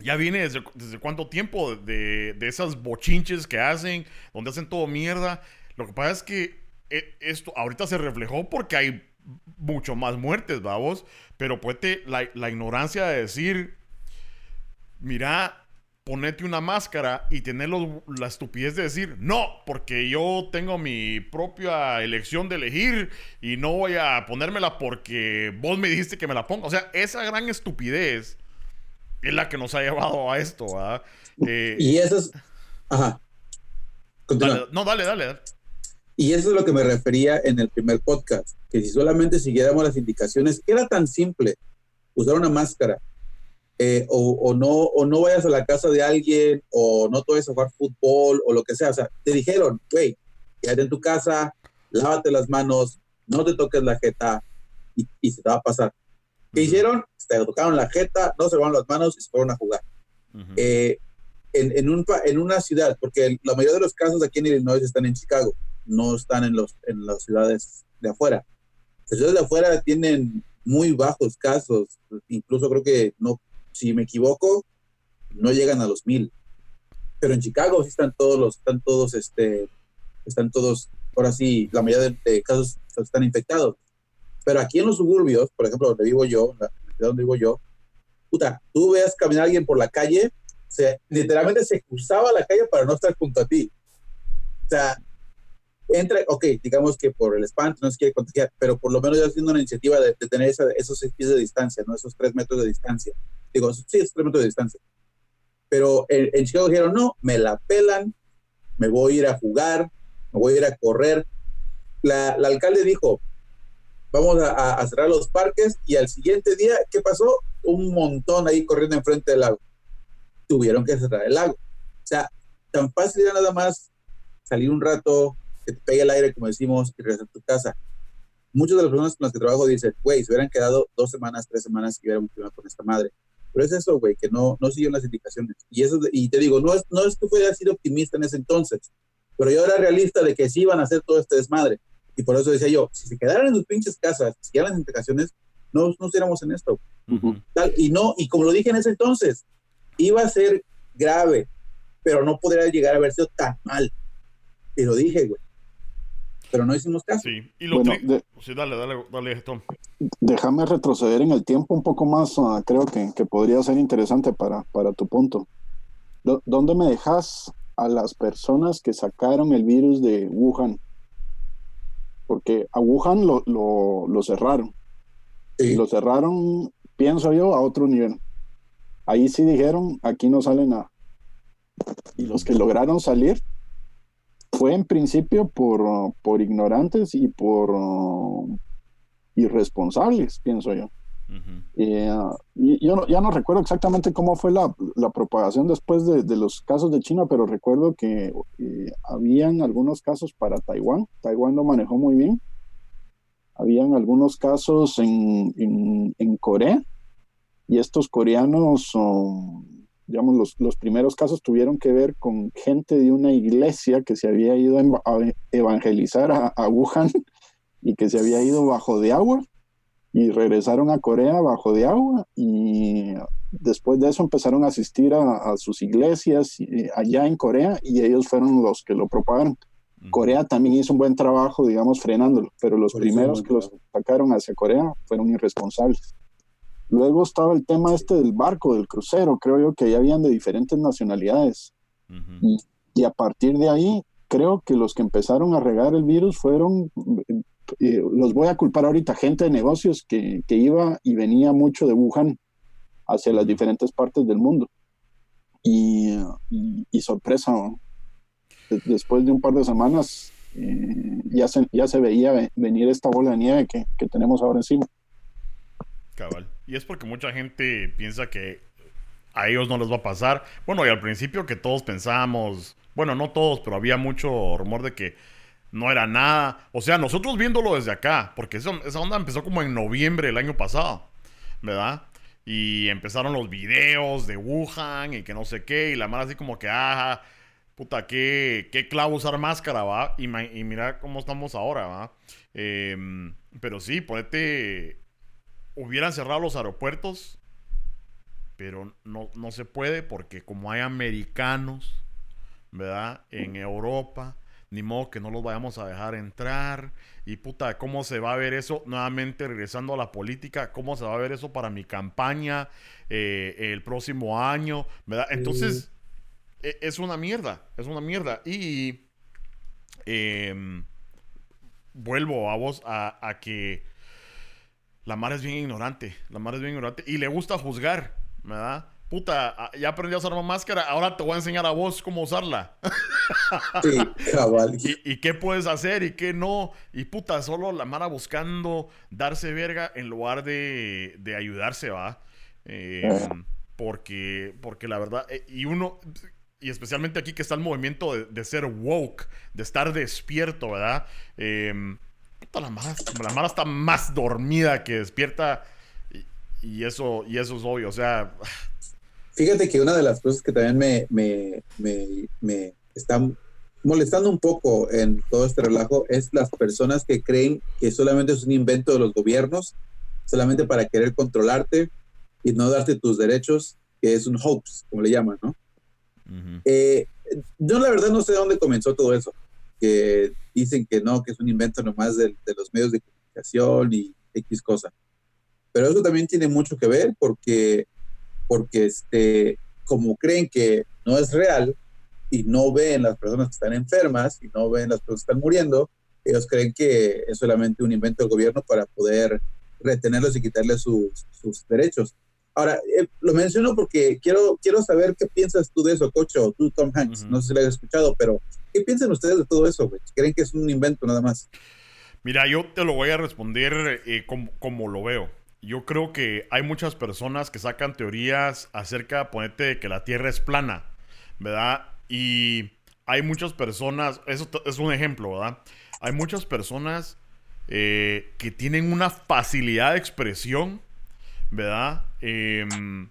ya viene desde, desde cuánto tiempo de, de, esas bochinches que hacen, donde hacen todo mierda. Lo que pasa es que eh, esto ahorita se reflejó porque hay mucho más muertes, vamos. Pero puede la, la ignorancia de decir, mira, ponete una máscara y tener la estupidez de decir, no, porque yo tengo mi propia elección de elegir y no voy a ponérmela porque vos me dijiste que me la ponga. O sea, esa gran estupidez es la que nos ha llevado a esto, ¿verdad? Eh, y eso es... Ajá. no, dale, dale, Y eso es lo que me refería en el primer podcast, que si solamente siguiéramos las indicaciones, era tan simple, usar una máscara, eh, o, no, o no vayas a la casa de alguien, o no te vayas a jugar fútbol, o lo que sea. O sea, te dijeron, güey, quédate en tu casa, lávate las manos, no te toques la jeta, y, y se te va a pasar. ¿Qué hicieron? Se tocaron la jeta, no se lavaron las manos y se fueron a jugar. Eh, en, en, un, en, una ciudad, porque la mayoría de los casos aquí en Illinois están en Chicago, no están en, los, en las ciudades de afuera. Las ciudades de afuera tienen muy bajos casos, incluso creo que, no, si me equivoco, no llegan a los mil. Pero en Chicago sí están todos los, están todos, este, están todos, ahora sí, la mayoría de casos están infectados. Pero aquí en los suburbios, por ejemplo, donde vivo yo, la ciudad donde vivo yo, puta, tú veas caminar a alguien por la calle, se, literalmente se cruzaba la calle para no estar junto a ti. O sea, entra, ok, digamos que por el espanto no se quiere contagiar, pero por lo menos ya haciendo una iniciativa de, tener esos seis pies de distancia, ¿no? Esos tres metros de distancia. Digo, sí, esos tres metros de distancia. Pero en, en Chicago dijeron, no, me la pelan, me voy a ir a jugar, me voy a ir a correr. La, la alcalde dijo, vamos a, cerrar los parques y al siguiente día, ¿qué pasó? Un montón ahí corriendo enfrente del lago. Tuvieron que cerrar el lago. O sea, tan fácil era nada más salir un rato, que te pegue el aire, como decimos, y regresar a tu casa. Muchas de las personas con las que trabajo dicen, güey, se hubieran quedado dos semanas, tres semanas y hubiéramos quedado con esta madre. Pero es eso, güey, que no, no las indicaciones. Y, eso, y te digo, no es, no es que sido optimista en ese entonces, pero yo era realista de que sí iban a hacer todo este desmadre. Y por eso decía yo, si se quedaran en sus pinches casas, si quedaran las integraciones, no, no estuviéramos en esto. Tal, y no, y como lo dije en ese entonces, iba a ser grave, pero no podría llegar a haber sido tan mal. Y lo dije, güey. Pero no hicimos caso. Sí, y lo bueno, sí, dale, dale, dale, Tom. Déjame retroceder en el tiempo un poco más, ah, creo que, que, podría ser interesante para, para tu punto. ¿Dónde me dejas a las personas que sacaron el virus de Wuhan? Porque a Wuhan lo, lo, cerraron. Y lo cerraron, pienso yo, a otro nivel. Ahí sí dijeron, aquí no sale nada. Y los que lograron salir fue en principio por, por ignorantes y por uh, irresponsables, pienso yo. Eh, yo ya no recuerdo exactamente cómo fue la, propagación después de, los casos de China, pero recuerdo que eh, habían algunos casos para Taiwán. Taiwán lo manejó muy bien. Habían algunos casos en, en, Corea y estos coreanos, digamos, los, los, primeros casos tuvieron que ver con gente de una iglesia que se había ido a evangelizar a, a Wuhan y que se había ido bajo de agua y regresaron a Corea bajo de agua y después de eso empezaron a asistir a, sus iglesias eh, allá en Corea y ellos fueron los que lo propagaron. Corea también hizo un buen trabajo, digamos, frenándolo, pero los primeros que los sacaron hacia Corea fueron irresponsables. Luego estaba el tema este del barco, del crucero, creo yo que ya habían de diferentes nacionalidades. y, y, a partir de ahí, creo que los que empezaron a regar el virus fueron los voy a culpar ahorita, gente de negocios que, iba y venía mucho de Wuhan hacia las diferentes partes del mundo. Y, sorpresa, después de un par de semanas eh, ya, se, ya se veía venir esta bola de nieve que, tenemos ahora encima. Cabal. Y es porque mucha gente piensa que a ellos no les va a pasar. Bueno, y al principio que todos pensábamos, bueno, no todos, pero había mucho rumor de que no era nada. O sea, nosotros viéndolo desde acá, porque esa, onda empezó como en noviembre del año pasado, ¿verdad? Y empezaron los videos de Wuhan y que no sé qué, y la mala así como que, ah, puta, qué, qué clavo usar máscara, ¿va? Y, mira cómo estamos ahora, ¿va? Em, pero sí, ponete, hubieran cerrado los aeropuertos, pero no, no se puede porque como hay americanos, ¿verdad? En Europa ni modo que no los vayamos a dejar entrar. Y puta, ¿cómo se va a ver eso? Nuevamente regresando a la política, ¿cómo se va a ver eso para mi campaña eh, el próximo año? ¿Verdad? Entonces, e, es una mierda, es una mierda. Y em, vuelvo a vos a, a que la mar es bien ignorante, la mar es bien ignorante y le gusta juzgar, ¿verdad? Puta, ah, ya aprendí a usar una máscara, ahora te voy a enseñar a vos cómo usarla. Sí, cabal. ¿Y, qué puedes hacer y qué no. Y puta, solo la mara buscando darse verga en lugar de, de ayudarse, va. Em, porque, porque la verdad, eh, y uno, y especialmente aquí que está el movimiento de, ser woke, de estar despierto, ¿verdad? Em, puta, la mara, la mara está más dormida que despierta. Y, eso, y eso es obvio, o sea, Fíjate que una de las cosas que también me, me, me, me está molestando un poco en todo este relajo es las personas que creen que solamente es un invento de los gobiernos, solamente para querer controlarte y no darte tus derechos, que es un hoax, como le llaman, ¿no? Eh, yo la verdad no sé dónde comenzó todo eso, que dicen que no, que es un invento nomás de, de los medios de comunicación y X cosa. Pero eso también tiene mucho que ver porque porque este, como creen que no es real y no ven las personas que están enfermas y no ven las personas que están muriendo, ellos creen que es solamente un invento del gobierno para poder retenerlos y quitarles sus, sus derechos. Ahora, eh, lo menciono porque quiero, quiero saber qué piensas tú de eso, Cocho, tú, Tom Hanks. No sé si lo has escuchado, pero ¿qué piensan ustedes de todo eso? ¿Creen que es un invento nada más? Mira, yo te lo voy a responder eh, como, como, lo veo. Yo creo que hay muchas personas que sacan teorías acerca, ponete, de que la Tierra es plana, ¿verdad? Y hay muchas personas, eso es un ejemplo, ¿verdad? Hay muchas personas eh, que tienen una facilidad de expresión, ¿verdad? Em,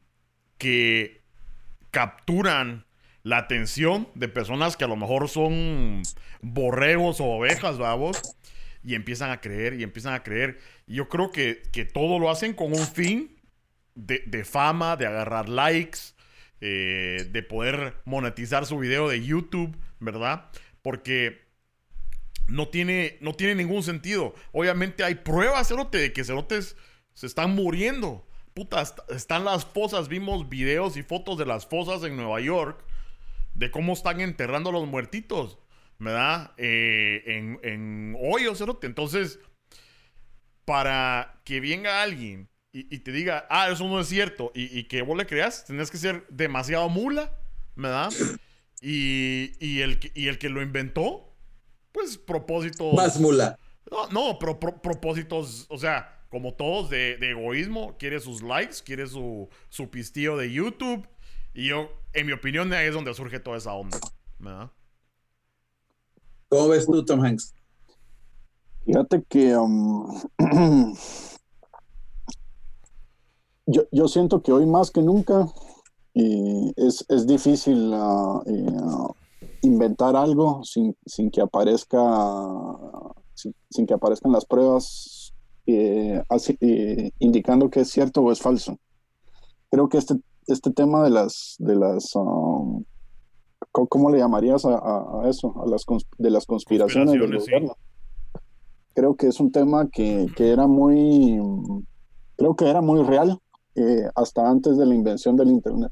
que capturan la atención de personas que a lo mejor son borregos o ovejas, vamos, y empiezan a creer y empiezan a creer. Yo creo que, todo lo hacen con un fin de, fama, de agarrar likes, eh, de poder monetizar su video de YouTube, ¿verdad? Porque no tiene, no tiene ningún sentido. Obviamente hay pruebas, Cerote, de que Cerotes se están muriendo. Puta, están las fosas. Vimos videos y fotos de las fosas en Nueva York. De cómo están enterrando a los muertitos. ¿Verdad? Eh, en, en hoyos. Entonces, para que venga alguien y, te diga, ah, eso no es cierto, y, que vos le creas, tenés que ser demasiado mula, ¿verdad? Y, y, el, y el que lo inventó, pues propósitos. Más mula. No, no pero propósitos, o sea, como todos, de, egoísmo. Quiere sus likes, quiere su, su pistillo de YouTube. Y yo, en mi opinión, ahí es donde surge toda esa onda. ¿Cómo ves tú, Tom Hanks? Fíjate que um, yo, siento que hoy más que nunca es, difícil uh, inventar algo sin, que aparezca sin, que aparezcan las pruebas eh, eh, indicando que es cierto o es falso. Creo que este, este tema de las de las um, ¿cómo, le llamarías a, eso? A las de las conspiraciones, del gobierno creo que es un tema que, era muy, creo que era muy real eh, hasta antes de la invención del Internet.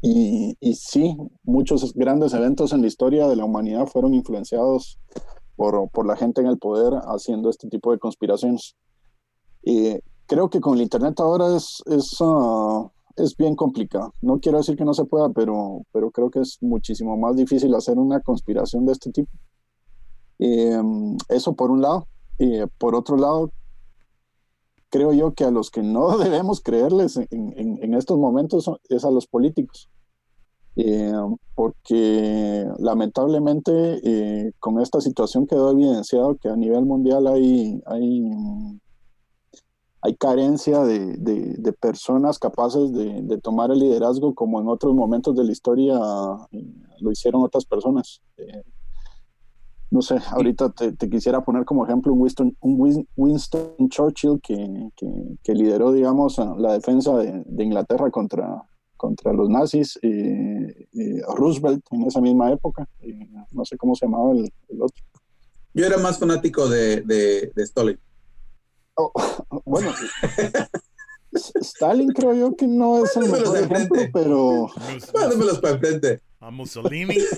Y, y, sí, muchos grandes eventos en la historia de la humanidad fueron influenciados por, por la gente en el poder haciendo este tipo de conspiraciones. Y creo que con el Internet ahora es, es, ah, es bien complicado. No quiero decir que no se pueda, pero, pero creo que es muchísimo más difícil hacer una conspiración de este tipo. Em, eso por un lado. Y por otro lado, creo yo que a los que no debemos creerles en, estos momentos es a los políticos. Em, porque lamentablemente eh, con esta situación quedó evidenciado que a nivel mundial hay, hay, hay carencia de, personas capaces de, tomar el liderazgo como en otros momentos de la historia eh, lo hicieron otras personas. Eh, no sé, ahorita te, quisiera poner como ejemplo un Winston, un Winston Churchill que, que, lideró, digamos, la defensa de, Inglaterra contra, contra los nazis, y, Roosevelt en esa misma época, no sé cómo se llamaba el, otro. Yo era más fanático de, de, Stalin. Oh, bueno, Stalin creo yo que no es el mejor ejemplo, pero... Mándamelos para enfrente. A Mussolini.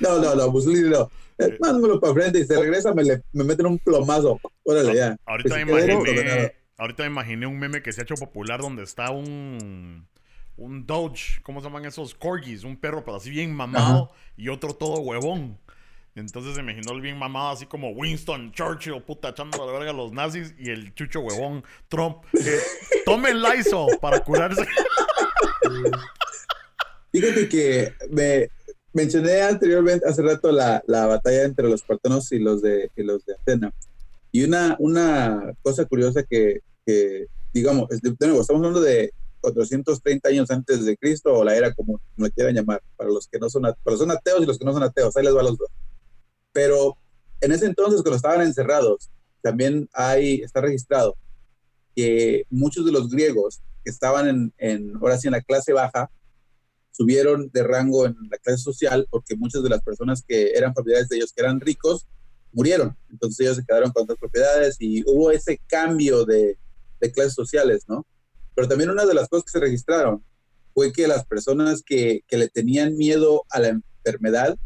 No, no, no, Mussolini no. Eh, mándamelo para frente y se regresa, me, le, me meten un plomazo. Órale, ya. Ahorita me, imaginé, ahorita me imaginé un meme que se ha hecho popular donde está un un Doge, ¿cómo se llaman esos? Corgis, un perro, pero así bien mamado y otro todo huevón. Entonces se imaginó el bien mamado, así como Winston Churchill, puta, echando la verga a los nazis y el chucho huevón Trump. Eh, tome el Lysol para curarse. Fíjate que me, mencioné anteriormente, hace rato, la, la, batalla entre los espartanos y los de, y los de Atena. Y una, una cosa curiosa que, que digamos, estamos hablando de 430 años antes de Cristo o la era común, como le quieran llamar, para los que no son, para los son ateos y los que no son ateos, ahí les va los dos. Pero en ese entonces, cuando estaban encerrados, también hay, está registrado que muchos de los griegos que estaban en, en ahora sí, en la clase baja, subieron de rango en la clase social porque muchas de las personas que eran propiedades de ellos, que eran ricos, murieron. Entonces ellos se quedaron con otras propiedades y hubo ese cambio de, de clases sociales, ¿no? Pero también una de las cosas que se registraron fue que las personas que, que le tenían miedo a la enfermedad,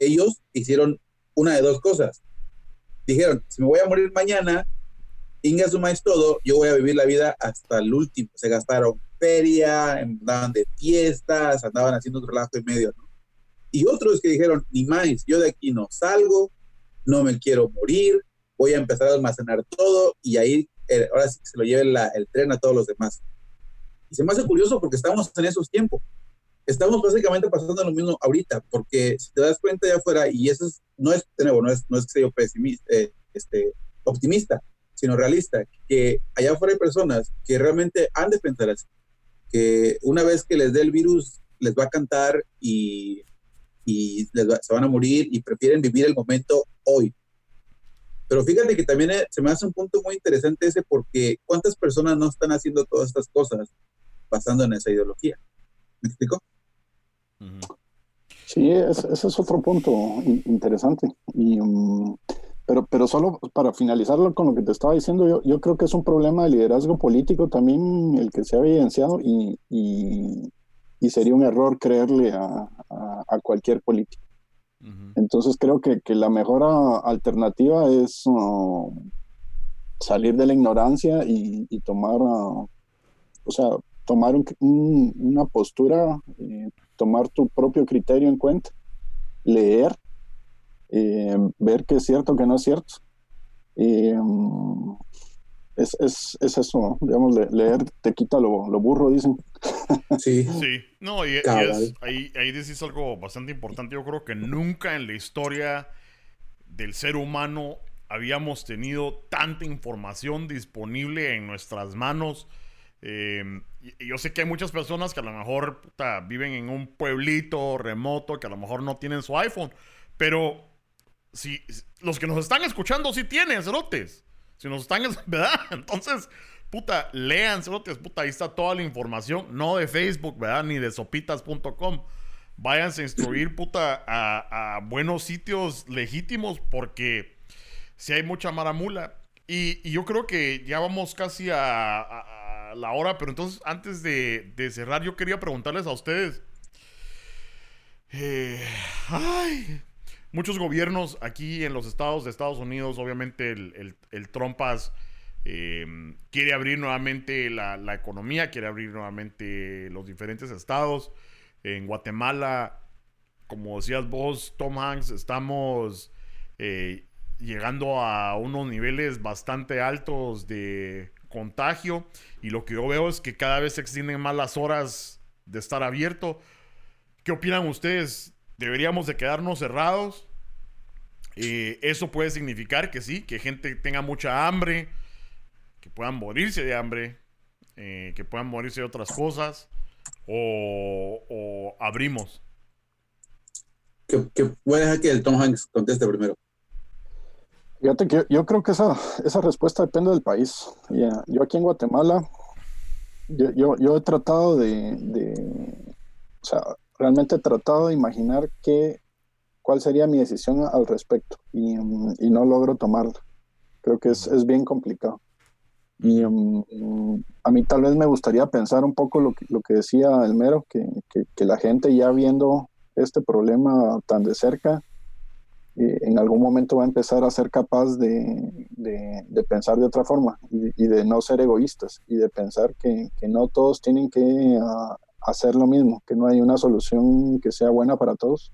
ellos hicieron una de dos cosas. Dijeron, si me voy a morir mañana, inga sumáis todo, yo voy a vivir la vida hasta el último. Se gastaron feria, andaban de fiestas, andaban haciendo otro relajo y medio, ¿no? Y otros que dijeron, ni más, yo de aquí no salgo, no me quiero morir, voy a empezar a almacenar todo y ahí eh, ahora sí que se lo lleve el tren a todos los demás. Y se me hace curioso porque estamos en esos tiempos. Estamos básicamente pasando lo mismo ahorita, porque si te das cuenta allá afuera, y eso es, no es, no es, no es que sea yo pesimista, eh, este, optimista, sino realista, que allá afuera hay personas que realmente han de pensar así que una vez que les dé el virus, les va a cantar y, y se van a morir y prefieren vivir el momento hoy. Pero fíjate que también eh, se me hace un punto muy interesante ese porque ¿cuántas personas no están haciendo todas estas cosas basando en esa ideología? ¿Me explico? Sí, ese es otro punto interesante. Y um, pero, pero solo para finalizarlo con lo que te estaba diciendo, yo, yo creo que es un problema de liderazgo político también el que se ha evidenciado y, y, sería un error creerle a, a, cualquier político. Entonces creo que, que, la mejor alternativa es uh, salir de la ignorancia y, y tomar, uh, o sea, tomar una postura, eh, tomar tu propio criterio en cuenta, leer eh, ver qué es cierto, qué no es cierto. Eh, es, es, es eso, digamos, leer te quita lo, lo burro, dicen. Sí. Sí, no, y, y es, ahí, ahí decís algo bastante importante. Yo creo que nunca en la historia del ser humano habíamos tenido tanta información disponible en nuestras manos. Eh, y, yo sé que hay muchas personas que a lo mejor puta, viven en un pueblito remoto, que a lo mejor no tienen su iPhone, pero si los que nos están escuchando sí tienen, cerotes. Si nos están, ¿verdad? Entonces, puta, lean, cerotes, puta, ahí está toda la información, no de Facebook, ¿verdad? Ni de sopitas.com. Váyanse a instruir, puta, a, a buenos sitios legítimos porque si hay mucha maramula. Y, y, yo creo que ya vamos casi a, a, la hora, pero entonces antes de, cerrar, yo quería preguntarles a ustedes. Eh, ay, muchos gobiernos aquí en los estados de Estados Unidos, obviamente el, el, eh, quiere abrir nuevamente la, la, economía, quiere abrir nuevamente los diferentes estados. En Guatemala, como decías vos, Tom Hanks, estamos eh, llegando a unos niveles bastante altos de contagio y lo que yo veo es que cada vez se extienden más las horas de estar abierto. ¿Qué opinan ustedes? ¿Deberíamos de quedarnos cerrados? Eh, eso puede significar que sí, que gente tenga mucha hambre, que puedan morirse de hambre, eh, que puedan morirse de otras cosas, o, abrimos. Que, que voy a dejar que el Tom Hanks conteste primero. Fíjate que yo creo que esa, esa respuesta depende del país. Yeah. Yo aquí en Guatemala, yo, yo, yo he tratado de, de, o sea, realmente he tratado de imaginar qué, cuál sería mi decisión al respecto y, y no logro tomarla. Creo que es, es bien complicado. Y um, a mí tal vez me gustaría pensar un poco lo que, lo que decía Elmero, que, que, que la gente ya viendo este problema tan de cerca, eh, en algún momento va a empezar a ser capaz de, de, de pensar de otra forma y, y, de no ser egoístas y de pensar que, que no todos tienen que uh, hacer lo mismo, que no hay una solución que sea buena para todos,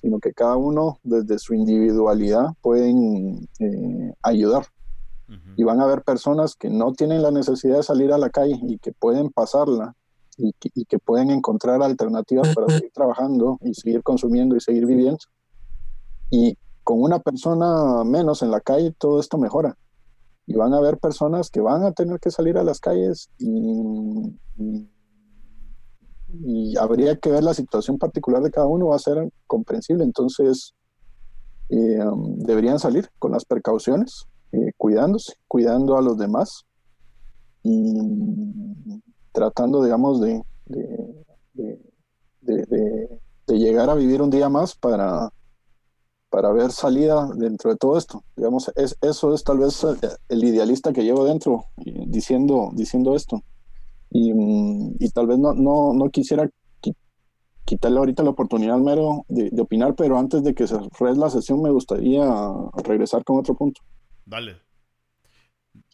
sino que cada uno desde su individualidad pueden eh, ayudar. Uh -huh. Y van a haber personas que no tienen la necesidad de salir a la calle y que pueden pasarla y que, y que pueden encontrar alternativas para seguir trabajando y seguir consumiendo y seguir viviendo y con una persona menos en la calle todo esto mejora. Y van a haber personas que van a tener que salir a las calles y, y, y habría que ver la situación particular de cada uno, va a ser comprensible. Entonces, eh, um, deberían salir con las precauciones, eh, cuidándose, cuidando a los demás y tratando, digamos, de, de, llegar a vivir un día más para para ver salida dentro de todo esto. Digamos, es, eso es tal vez el idealista que llevo dentro diciendo, diciendo esto. Y, y tal vez no, no, no quisiera quitarle ahorita la oportunidad al mero de, de, opinar, pero antes de que se red la sesión me gustaría regresar con otro punto. Dale.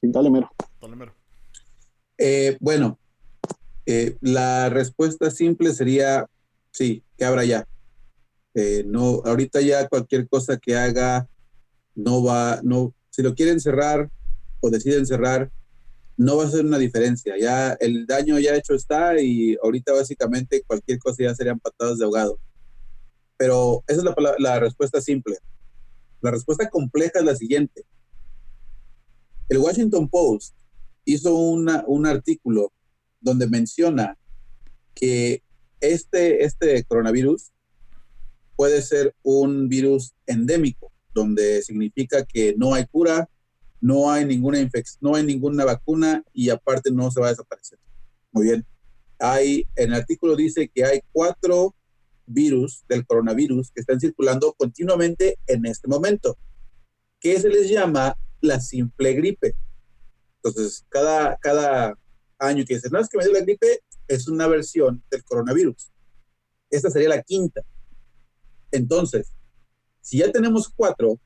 Sí, dale, mero. Dale, mero. Eh, bueno, eh, la respuesta simple sería sí, que abra ya. Eh, no, ahorita ya cualquier cosa que haga no va, no, si lo quieren cerrar o deciden cerrar, no va a ser una diferencia. Ya el daño ya hecho está y ahorita básicamente cualquier cosa ya serían patadas de ahogado. Pero esa es la, la respuesta simple. La respuesta compleja es la siguiente. El Washington Post hizo una, un artículo donde menciona que este, este coronavirus puede ser un virus endémico, donde significa que no hay cura, no hay ninguna infección, no hay ninguna vacuna y aparte no se va a desaparecer. Muy bien. Hay, en el artículo dice que hay cuatro virus del coronavirus que están circulando continuamente en este momento, que se les llama la simple gripe. Entonces, cada, cada año que dicen, no, es que me dio la gripe, es una versión del coronavirus. Esta sería la quinta. Entonces, si ya tenemos cuatro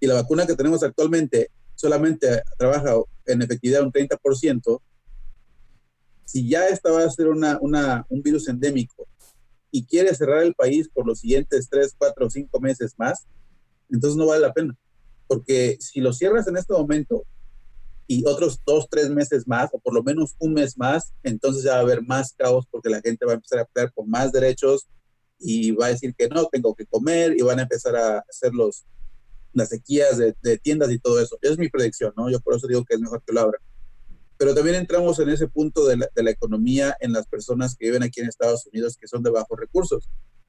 y la vacuna que tenemos actualmente solamente trabaja en efectividad un 30%, si ya esta va a ser una, una, un virus endémico y quiere cerrar el país por los siguientes 3, 4 o 5 meses más, entonces no vale la pena. Porque si lo cierras en este momento y otros dos, tres meses más, o por lo menos un mes más, entonces ya va a haber más caos porque la gente va a empezar a pelear por más derechos y va a decir que no, tengo que comer y van a empezar a hacer los, las sequías de, tiendas y todo eso. Esa es mi predicción, ¿no? Yo por eso digo que es mejor que lo abran. Pero también entramos en ese punto de la, de la economía en las personas que viven aquí en Estados Unidos que son de bajos recursos,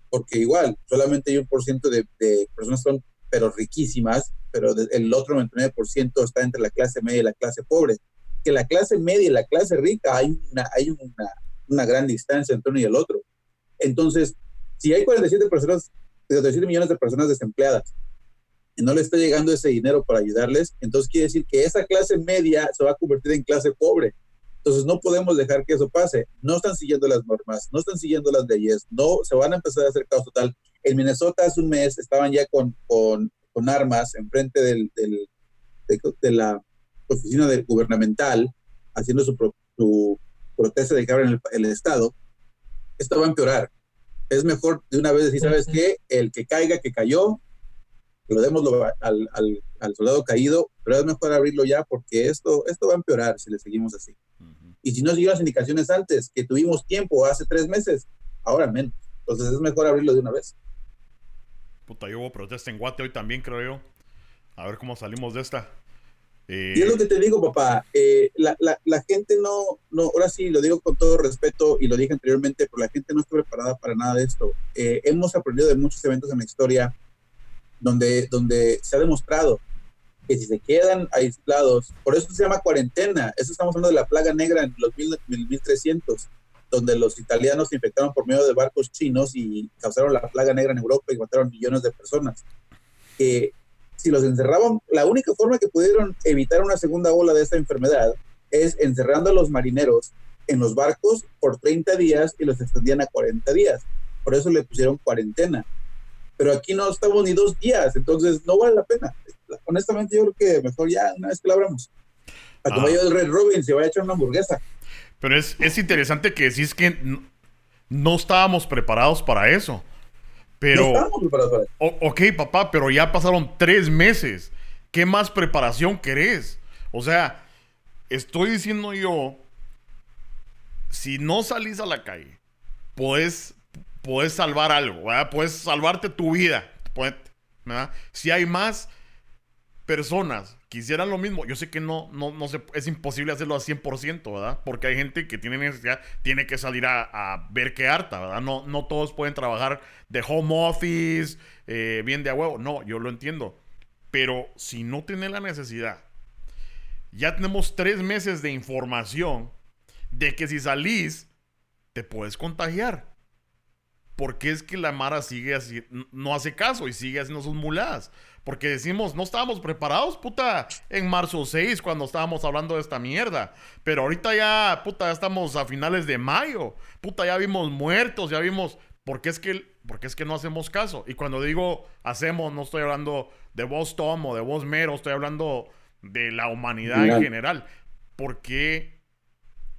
porque igual, solamente hay un por ciento de, de personas son pero riquísimas, pero el otro 99% está entre la clase media y la clase pobre. Que la clase media y la clase rica hay una, hay una, una gran distancia entre uno y el otro. Entonces, si hay 47 personas, 47 millones de personas desempleadas y no le está llegando ese dinero para ayudarles, entonces quiere decir que esa clase media se va a convertir en clase pobre. Entonces no podemos dejar que eso pase. No están siguiendo las normas, no están siguiendo las leyes, no se van a empezar a hacer caos total. En Minnesota hace un mes estaban ya con, con, armas enfrente del, de, la oficina gubernamental haciendo su, protesta de que abren el, Estado. Esto va a empeorar. Es mejor de una vez decir, ¿sabes qué? El que caiga, que cayó, lo demos al, al, al, soldado caído, pero es mejor abrirlo ya porque esto, esto va a empeorar si le seguimos así. Y si no siguió las indicaciones antes, que tuvimos tiempo hace tres meses, ahora menos. Entonces es mejor abrirlo de una vez. Puta, yo hubo protesta en Guate hoy también, creo yo. A ver cómo salimos de esta. Eh... Y es lo que te digo, papá. Eh, la, la, la, gente no, no, ahora sí, lo digo con todo respeto y lo dije anteriormente, pero la gente no está preparada para nada de esto. Eh, hemos aprendido de muchos eventos en la historia donde, donde se ha demostrado que si se quedan aislados, por eso se llama cuarentena, eso estamos hablando de la plaga negra en los 1300, donde los italianos se infectaron por medio de barcos chinos y causaron la plaga negra en Europa y mataron millones de personas. Que si los encerraban, la única forma que pudieron evitar una segunda ola de esta enfermedad es encerrando a los marineros en los barcos por 30 días y los extendían a 40 días. Por eso le pusieron cuarentena pero aquí no estamos ni dos días, entonces no vale la pena. Honestamente, yo creo que mejor ya una vez que lo abramos. Para que ah. vaya el Red Robin se vaya a echar una hamburguesa. Pero es, es interesante que decís que no, estábamos preparados para eso. Pero. No ok, papá, pero ya pasaron tres meses. ¿Qué más preparación querés? O sea, estoy diciendo yo. Si no salís a la calle, puedes puedes salvar algo, ¿verdad? Puedes salvarte tu vida, ¿verdad? Si hay más personas que hicieran lo mismo, yo sé que no, no, no se, es imposible hacerlo al 100%, ¿verdad? Porque hay gente que tiene necesidad, tiene que salir a, ver qué harta, ¿verdad? No, no todos pueden trabajar de home office, eh, bien de a huevo, no, yo lo entiendo. Pero si no tiene la necesidad, ya tenemos tres meses de información de que si salís, te puedes contagiar. ¿por qué es que la Mara sigue así, no hace caso y sigue haciendo sus muladas? Porque decimos, no estábamos preparados, puta, en marzo 6 cuando estábamos hablando de esta mierda. Pero ahorita ya, puta, ya estamos a finales de mayo. Puta, ya vimos muertos, ya vimos... ¿Por qué es que, porque es que no hacemos caso? Y cuando digo hacemos, no estoy hablando de vos Tom o de vos Mero, estoy hablando de la humanidad en general. ¿Por qué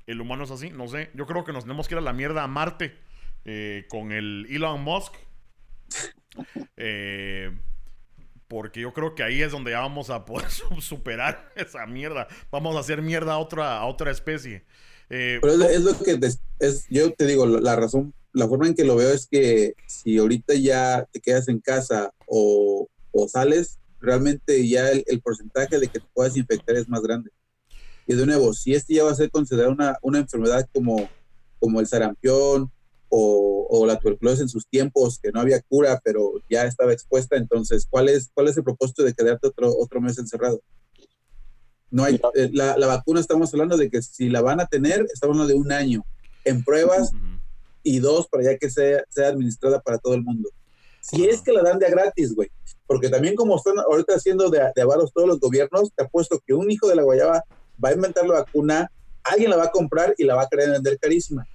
el humano es así? No sé. Yo creo que nos tenemos que ir a la mierda a Marte eh, con el Elon Musk. Eh, porque yo creo que ahí es donde ya vamos a poder superar esa mierda. Vamos a hacer mierda a otra, otra especie. Eh, Pero es, lo que es, yo te digo, la razón, la forma en que lo veo es que si ahorita ya te quedas en casa o, o sales, realmente ya el, el, porcentaje de que te puedas infectar es más grande. Y de nuevo, si este ya va a ser considerado una, una enfermedad como, como el sarampión o, la tuberculosis en sus tiempos, que no había cura, pero ya estaba expuesta. Entonces, ¿cuál es, cuál es el propósito de quedarte otro, otro mes encerrado? No hay, eh, la, la, vacuna estamos hablando de que si la van a tener, estamos hablando de un año en pruebas y dos para ya que sea, sea administrada para todo el mundo. Si es que la dan de a gratis, güey. Porque también como están ahorita haciendo de, de avaros todos los gobiernos, te apuesto que un hijo de la guayaba va a inventar la vacuna, alguien la va a comprar y la va a querer vender carísima.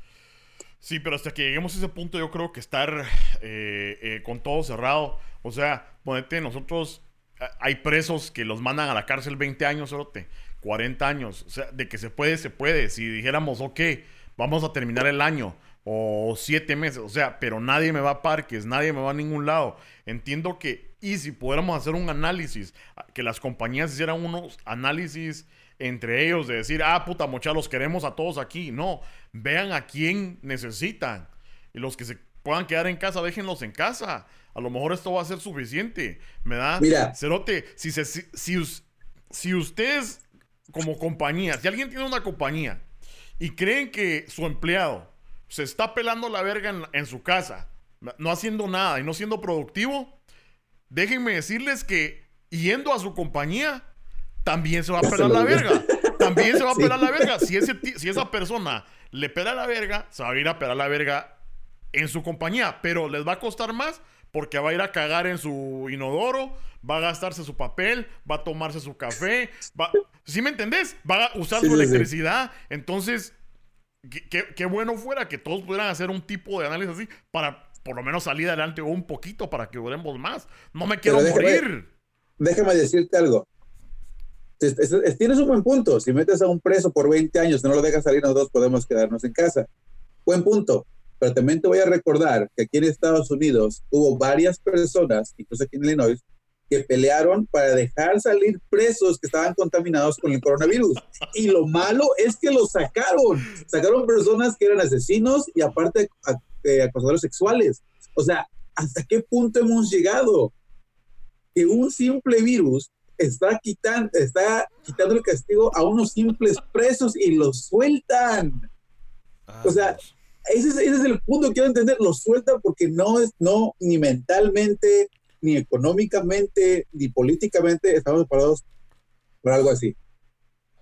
Sí, pero hasta que lleguemos a ese punto yo creo que estar eh, eh, con todo cerrado, o sea, ponete, nosotros, hay presos que los mandan a la cárcel 20 años, orote, 40 años, o sea, de que se puede, se puede, si dijéramos, ok, vamos a terminar el año, o siete meses, o sea, pero nadie me va a parques, nadie me va a ningún lado. Entiendo que Y si pudiéramos hacer un análisis, que las compañías hicieran unos análisis entre ellos de decir, ah, puta mocha, los queremos a todos aquí. No, vean a quién necesitan. Y los que se puedan quedar en casa, déjenlos en casa. A lo mejor esto va a ser suficiente. ¿Me da? Mira. Cerote, si, se, si, si, ustedes como compañía, si alguien tiene una compañía y creen que su empleado se está pelando la verga en, en su casa, no haciendo nada y no siendo productivo, déjenme decirles que yendo a su compañía, también se va a pelar la verga. También se va a pelar la verga. Si, ese, si esa persona le pela la verga, se va a ir a pelar la verga en su compañía. Pero les va a costar más porque va a ir a cagar en su inodoro, va a gastarse su papel, va a tomarse su café. Va... ¿Sí me entendés? Va a usar su electricidad. Entonces, qué, bueno fuera que todos pudieran hacer un tipo de análisis así para por lo menos salir adelante un poquito para que duremos más. No me quiero morir. Déjame decirte algo tienes un buen punto. Si metes a un preso por 20 años no lo dejas salir, nosotros podemos quedarnos en casa. Buen punto. Pero también te voy a recordar que aquí en Estados Unidos hubo varias personas, incluso aquí en Illinois, que pelearon para dejar salir presos que estaban contaminados con el coronavirus. Y lo malo es que los sacaron. Sacaron personas que eran asesinos y aparte eh, acosadores sexuales. O sea, ¿hasta qué punto hemos llegado? Que un simple virus está quitando, está quitando el castigo a unos simples presos y los sueltan. o sea, ese es, ese es, el punto que quiero entender, los sueltan porque no es, no, ni mentalmente, ni económicamente, ni políticamente estamos preparados para algo así.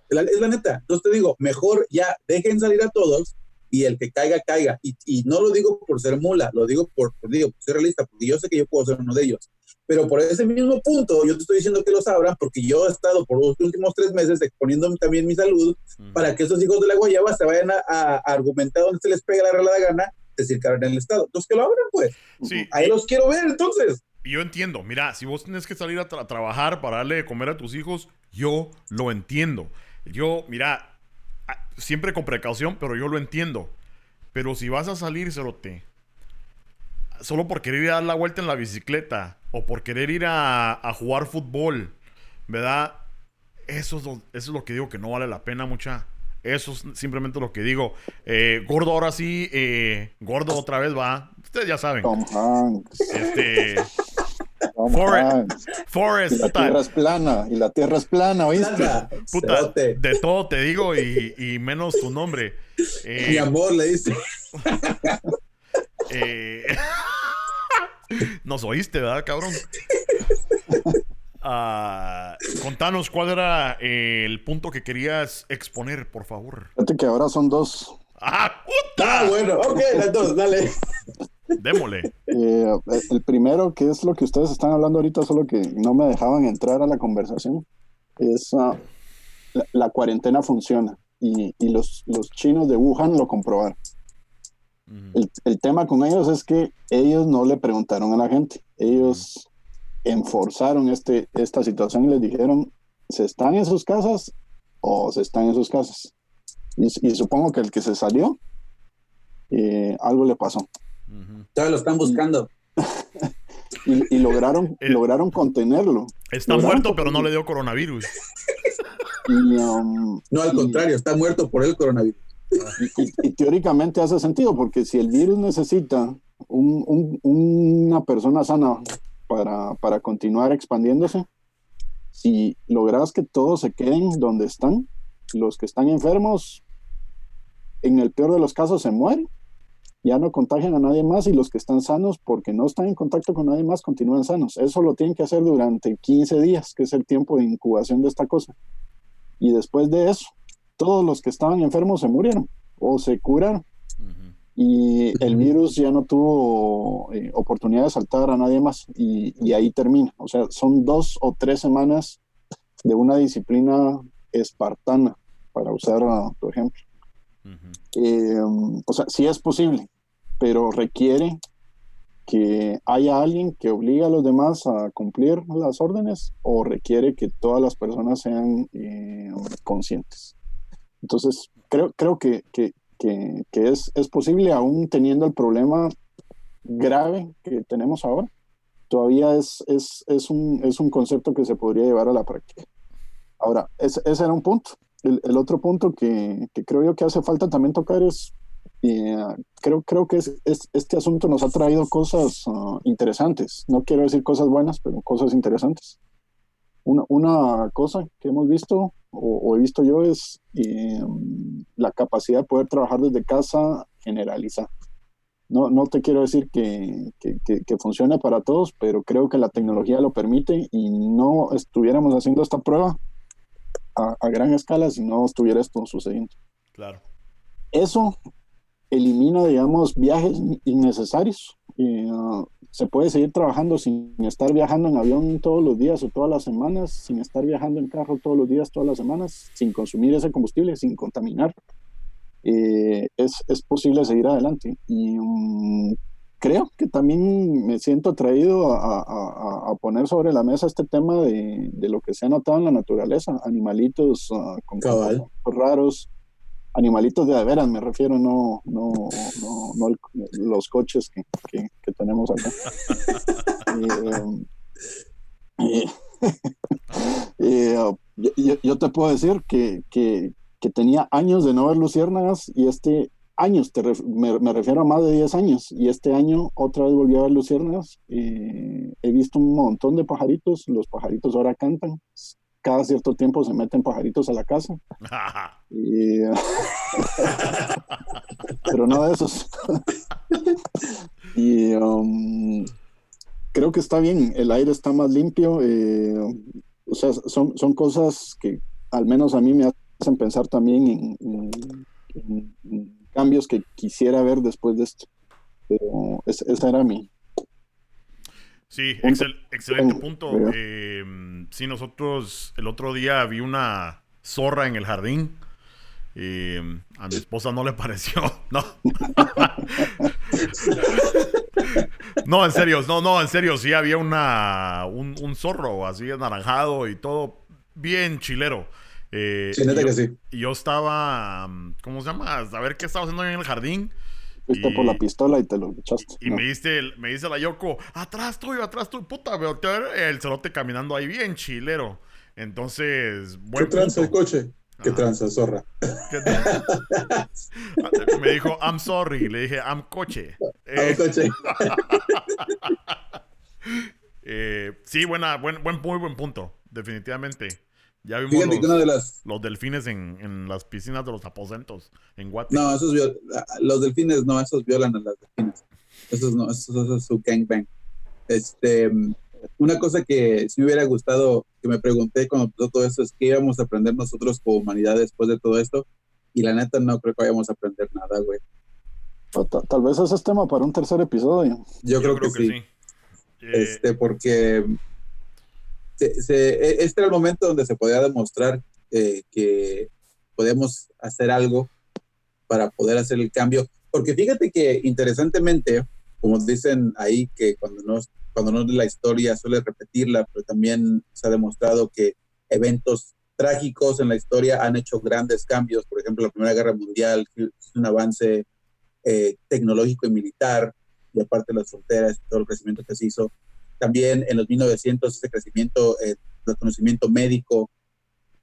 es la neta. Entonces te digo, mejor ya dejen salir a todos y el que caiga, caiga. Y, y no lo digo por ser mula, lo digo por, por, digo, por ser realista, porque yo sé que yo puedo ser uno de ellos. Pero por ese mismo punto, yo te estoy diciendo que los abran porque yo he estado por los últimos tres meses exponiéndome también mi salud para que esos hijos de la guayaba se vayan a, argumentar donde se les pega la realidad gana, decir que abran el Estado. Entonces que lo abran, pues. Sí. Ahí los quiero ver, entonces. Yo entiendo. Mira, si vos tienes que salir a trabajar para darle de comer a tus hijos, yo lo entiendo. Yo, mira, siempre con precaución, pero yo lo entiendo. Pero si vas a salir, te solo por querer ir a dar la vuelta en la bicicleta o por querer ir a, jugar fútbol, ¿verdad? Eso es, lo, eso es lo que digo que no vale la pena, mucha. Eso es simplemente lo que digo. Eh, gordo, ahora sí, eh, gordo otra vez va. Ustedes ya saben. Tom Hanks. Este. Forest, Forest. Y la tierra es plana. Y la tierra es plana, ¿oíste? Puta, de todo te digo y, y menos tu nombre. Eh, Mi amor, le dice. Eh, nos oíste, ¿verdad, cabrón? Ah, contanos cuál era el punto que querías exponer, por favor. Fíjate que ahora son dos. ¡Ah, puta! Ah, bueno, ok, entonces, dale. Démosle. Eh, el primero, que es lo que ustedes están hablando ahorita, solo que no me dejaban entrar a la conversación, es uh, la, cuarentena funciona y, y los, los chinos de Wuhan lo comprobaron el, tema con ellos es que ellos no le preguntaron a la gente, ellos enforzaron este, esta situación y les dijeron, ¿se están en sus casas o se están en sus casas? Y, supongo que el que se salió, eh, algo le pasó. Todavía lo están buscando. y, lograron, eh, lograron contenerlo. Está muerto, pero no le dio coronavirus. Um, no, al contrario, está muerto por el coronavirus. Y, teóricamente hace sentido, porque si el virus necesita una persona sana para, para continuar expandiéndose, si logras que todos se queden donde están, los que están enfermos, en el peor de los casos se mueren, ya no contagian a nadie más y los que están sanos, porque no están en contacto con nadie más, continúan sanos. Eso lo tienen que hacer durante 15 días, que es el tiempo de incubación de esta cosa. Y después de eso, todos los que estaban enfermos se murieron o se curaron. Y el virus ya no tuvo eh, oportunidad de saltar a nadie más y, ahí termina. O sea, son dos o tres semanas de una disciplina espartana, para usar tu ejemplo. Eh, o sea, sí es posible, pero requiere que haya alguien que obligue a los demás a cumplir las órdenes o requiere que todas las personas sean eh, conscientes. Entonces, creo, creo que, que, que, es, es, posible, aún teniendo el problema grave que tenemos ahora, todavía es, es, es, un, es un concepto que se podría llevar a la práctica. Ahora, ese, ese era un punto. El, el otro punto que, que, creo yo que hace falta también tocar es, eh, creo, creo que es, es, este asunto nos ha traído cosas uh, interesantes. No quiero decir cosas buenas, pero cosas interesantes. Una, una cosa que hemos visto o, o he visto yo es eh, la capacidad de poder trabajar desde casa generalizada. No, no te quiero decir que, que, que, que, funcione para todos, pero creo que la tecnología lo permite y no estuviéramos haciendo esta prueba a, a gran escala si no estuviera esto sucediendo. Claro. Eso elimina, digamos, viajes innecesarios. Uh, se puede seguir trabajando sin estar viajando en avión todos los días o todas las semanas, sin estar viajando en carro todos los días, todas las semanas, sin consumir ese combustible, sin contaminar. Eh, es, es, posible seguir adelante. Y um, creo que también me siento atraído a, a, a, poner sobre la mesa este tema de, de, lo que se ha notado en la naturaleza, animalitos uh, con raros, animalitos de, de veras, me refiero, no, no, no, no el, los coches que, que, que tenemos acá. y, y, y, yo, yo, te puedo decir que, que, que, tenía años de no ver luciérnagas y este años, te ref, me, me, refiero a más de 10 años, y este año otra vez volví a ver luciérnagas. he visto un montón de pajaritos, los pajaritos ahora cantan, cada cierto tiempo se meten pajaritos a la casa. y, pero no de esos. y um, creo que está bien, el aire está más limpio. Eh, o sea, son, son cosas que al menos a mí me hacen pensar también en, en, en cambios que quisiera ver después de esto. Pero es, esa era mi, Sí, excel, excelente punto. Eh, sí, nosotros el otro día vi una zorra en el jardín. Eh, a mi esposa no le pareció. No. no, en serio, no, no, en serio, sí había una un, un zorro así anaranjado y todo bien chilero. Eh, sí, neta yo, que sí. Y yo estaba, ¿cómo se llama? A ver qué estaba haciendo en el jardín. Fuiste por la pistola y te lo echaste. Y, y no. me, dice, me dice la Yoko, atrás tuyo, atrás tuyo, puta, veo el cerote caminando ahí bien chilero. Entonces, buen ¿Qué tranza el coche? ¿Qué tranza, zorra? ¿Qué me dijo, I'm sorry. Le dije, I'm coche. Eh, coche. eh, sí, buena, buen, buen, muy buen punto. Definitivamente. Ya vimos Fíjate los, de las... los delfines en, en, las piscinas de los aposentos en Guate. No, esos los delfines no, esos violan a las delfines. Esos no, esos, esos es su gangbang. Este, una cosa que sí me hubiera gustado, que me pregunté cuando empezó todo esto, es qué íbamos a aprender nosotros como humanidad después de todo esto. Y la neta no creo que vayamos a aprender nada, güey. Tal, tal vez ese es tema para un tercer episodio. Yo, Yo creo, creo, que, que sí. sí. Este, porque se, se, este era el momento donde se podía demostrar eh, que podemos hacer algo para poder hacer el cambio. Porque fíjate que interesantemente, como dicen ahí, que cuando no, cuando no la historia suele repetirla, pero también se ha demostrado que eventos trágicos en la historia han hecho grandes cambios. Por ejemplo, la Primera Guerra Mundial es un avance eh, tecnológico y militar, y aparte las fronteras, todo el crecimiento que se hizo también en los 1900 ese crecimiento eh, del conocimiento médico.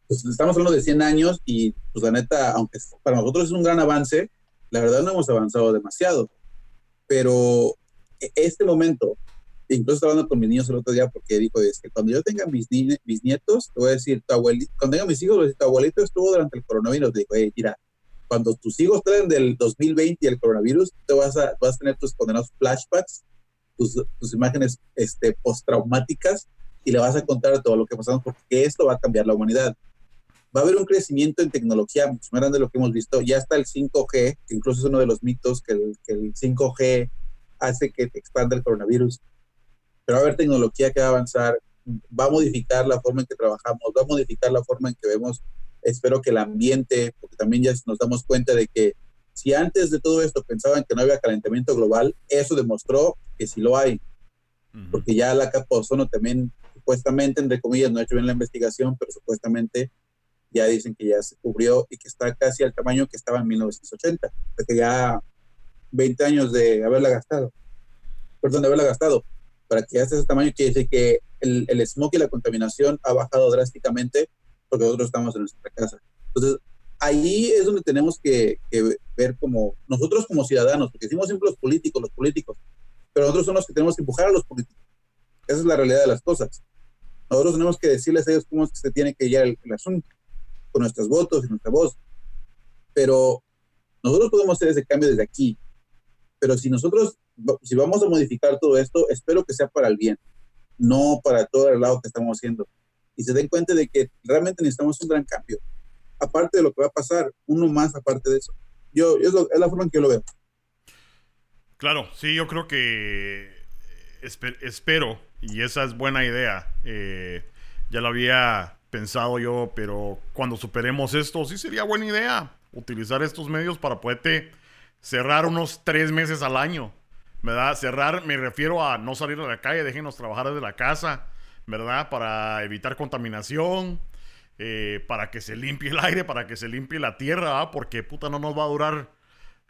Pues estamos hablando de 100 años y pues la neta, aunque para nosotros es un gran avance, la verdad no hemos avanzado demasiado. Pero e, este momento, incluso estaba hablando con mis niños el otro día porque dijo, es que cuando yo tenga mis, mis nietos, te voy a decir, tu abuelito, cuando tenga mis hijos, voy a decir, tu abuelito estuvo durante el coronavirus. Dijo, hey, mira, cuando tus hijos traen del 2020 y el coronavirus, te vas a, vas a tener tus condenados flashbacks tus, tus imágenes este, postraumáticas y le vas a contar todo lo que pasamos porque esto va a cambiar la humanidad. Va a haber un crecimiento en tecnología mucho más grande de lo que hemos visto. Ya está el 5G, que incluso es uno de los mitos que el, que el 5G hace que te expanda el coronavirus. Pero va a haber tecnología que va a avanzar, va a modificar la forma en que trabajamos, va a modificar la forma en que vemos. Espero que el ambiente, porque también ya nos damos cuenta de que si antes de todo esto pensaban que no había calentamiento global, eso demostró que sí lo hay. Uh -huh. Porque ya la capa de ozono también, supuestamente, entre comillas, no ha hecho bien la investigación, pero supuestamente ya dicen que ya se cubrió y que está casi al tamaño que estaba en 1980. Porque ya 20 años de haberla gastado. Perdón, de haberla gastado. para que ya esté ese tamaño, quiere decir que el, el smoke y la contaminación ha bajado drásticamente porque nosotros estamos en nuestra casa. Entonces, ahí es donde tenemos que, que, ver como nosotros como ciudadanos, porque decimos siempre los políticos, los políticos, pero nosotros somos los que tenemos que empujar a los políticos. Esa es la realidad de las cosas. Nosotros tenemos que decirles a ellos cómo es que se tiene que llevar el, el asunto, con nuestros votos y nuestra voz. Pero nosotros podemos hacer ese cambio desde aquí. Pero si nosotros, si vamos a modificar todo esto, espero que sea para el bien, no para todo el lado que estamos haciendo. Y se den cuenta de que realmente necesitamos un gran cambio. Aparte de lo que va a pasar, uno más aparte de eso. Yo, es, es la forma en que yo lo veo. Claro, sí, yo creo que esper, espero, y esa es buena idea. Eh, ya lo había pensado yo, pero cuando superemos esto, sí sería buena idea utilizar estos medios para poderte cerrar unos tres meses al año. ¿Verdad? Cerrar, me refiero a no salir a la calle, déjenos trabajar desde la casa, ¿verdad? Para evitar contaminación, eh, para que se limpie el aire, para que se limpie la tierra. Porque puta no nos va a durar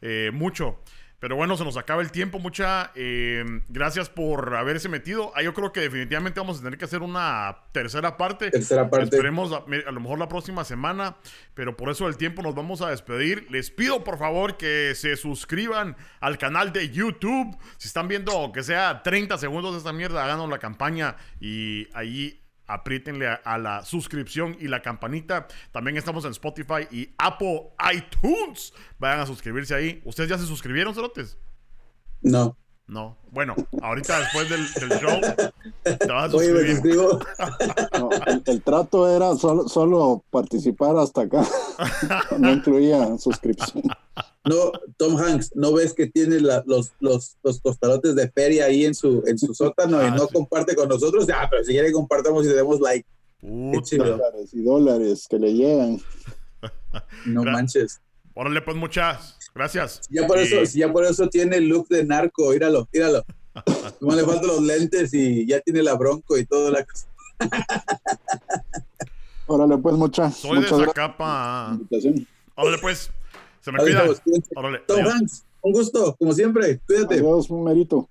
eh, mucho. Pero bueno, se nos acaba el tiempo, mucha. Eh, gracias por haberse metido. Ah, yo creo que definitivamente vamos a tener que hacer una tercera parte. Tercera parte. Esperemos a, a, lo mejor la próxima semana, pero por eso el tiempo nos vamos a despedir. Les pido por favor que se suscriban al canal de YouTube. Si están viendo que sea 30 segundos de esta mierda, háganos la campaña y ahí aprietenle a, a, la suscripción y la campanita. También estamos en Spotify y Apple iTunes. Vayan a suscribirse ahí. ¿Ustedes ya se suscribieron, cerotes? No. No. Bueno, ahorita después del, del show te vas a suscribir. Oye, no, el, el, trato era solo, solo participar hasta acá. No incluía suscripción. No, Tom Hanks, ¿no ves que tiene la, los, los, los costalotes de feria ahí en su, en su sótano ah, y no sí. comparte con nosotros? Ya, pero si quiere compartamos y le demos like. Dólares y dólares que le llegan. No manches. Órale, pues muchas gracias. Ya por, y... eso, ya por eso tiene el look de narco, míralo, míralo. No le faltan los lentes y ya tiene la bronco y toda la cosa. Órale, pues, muchas. Soy muchas de esa capa. Órale, pues. Se me Adiós, cuida. Órale. Tom Hanks, un gusto, como siempre. Cuídate. Adiós, un merito.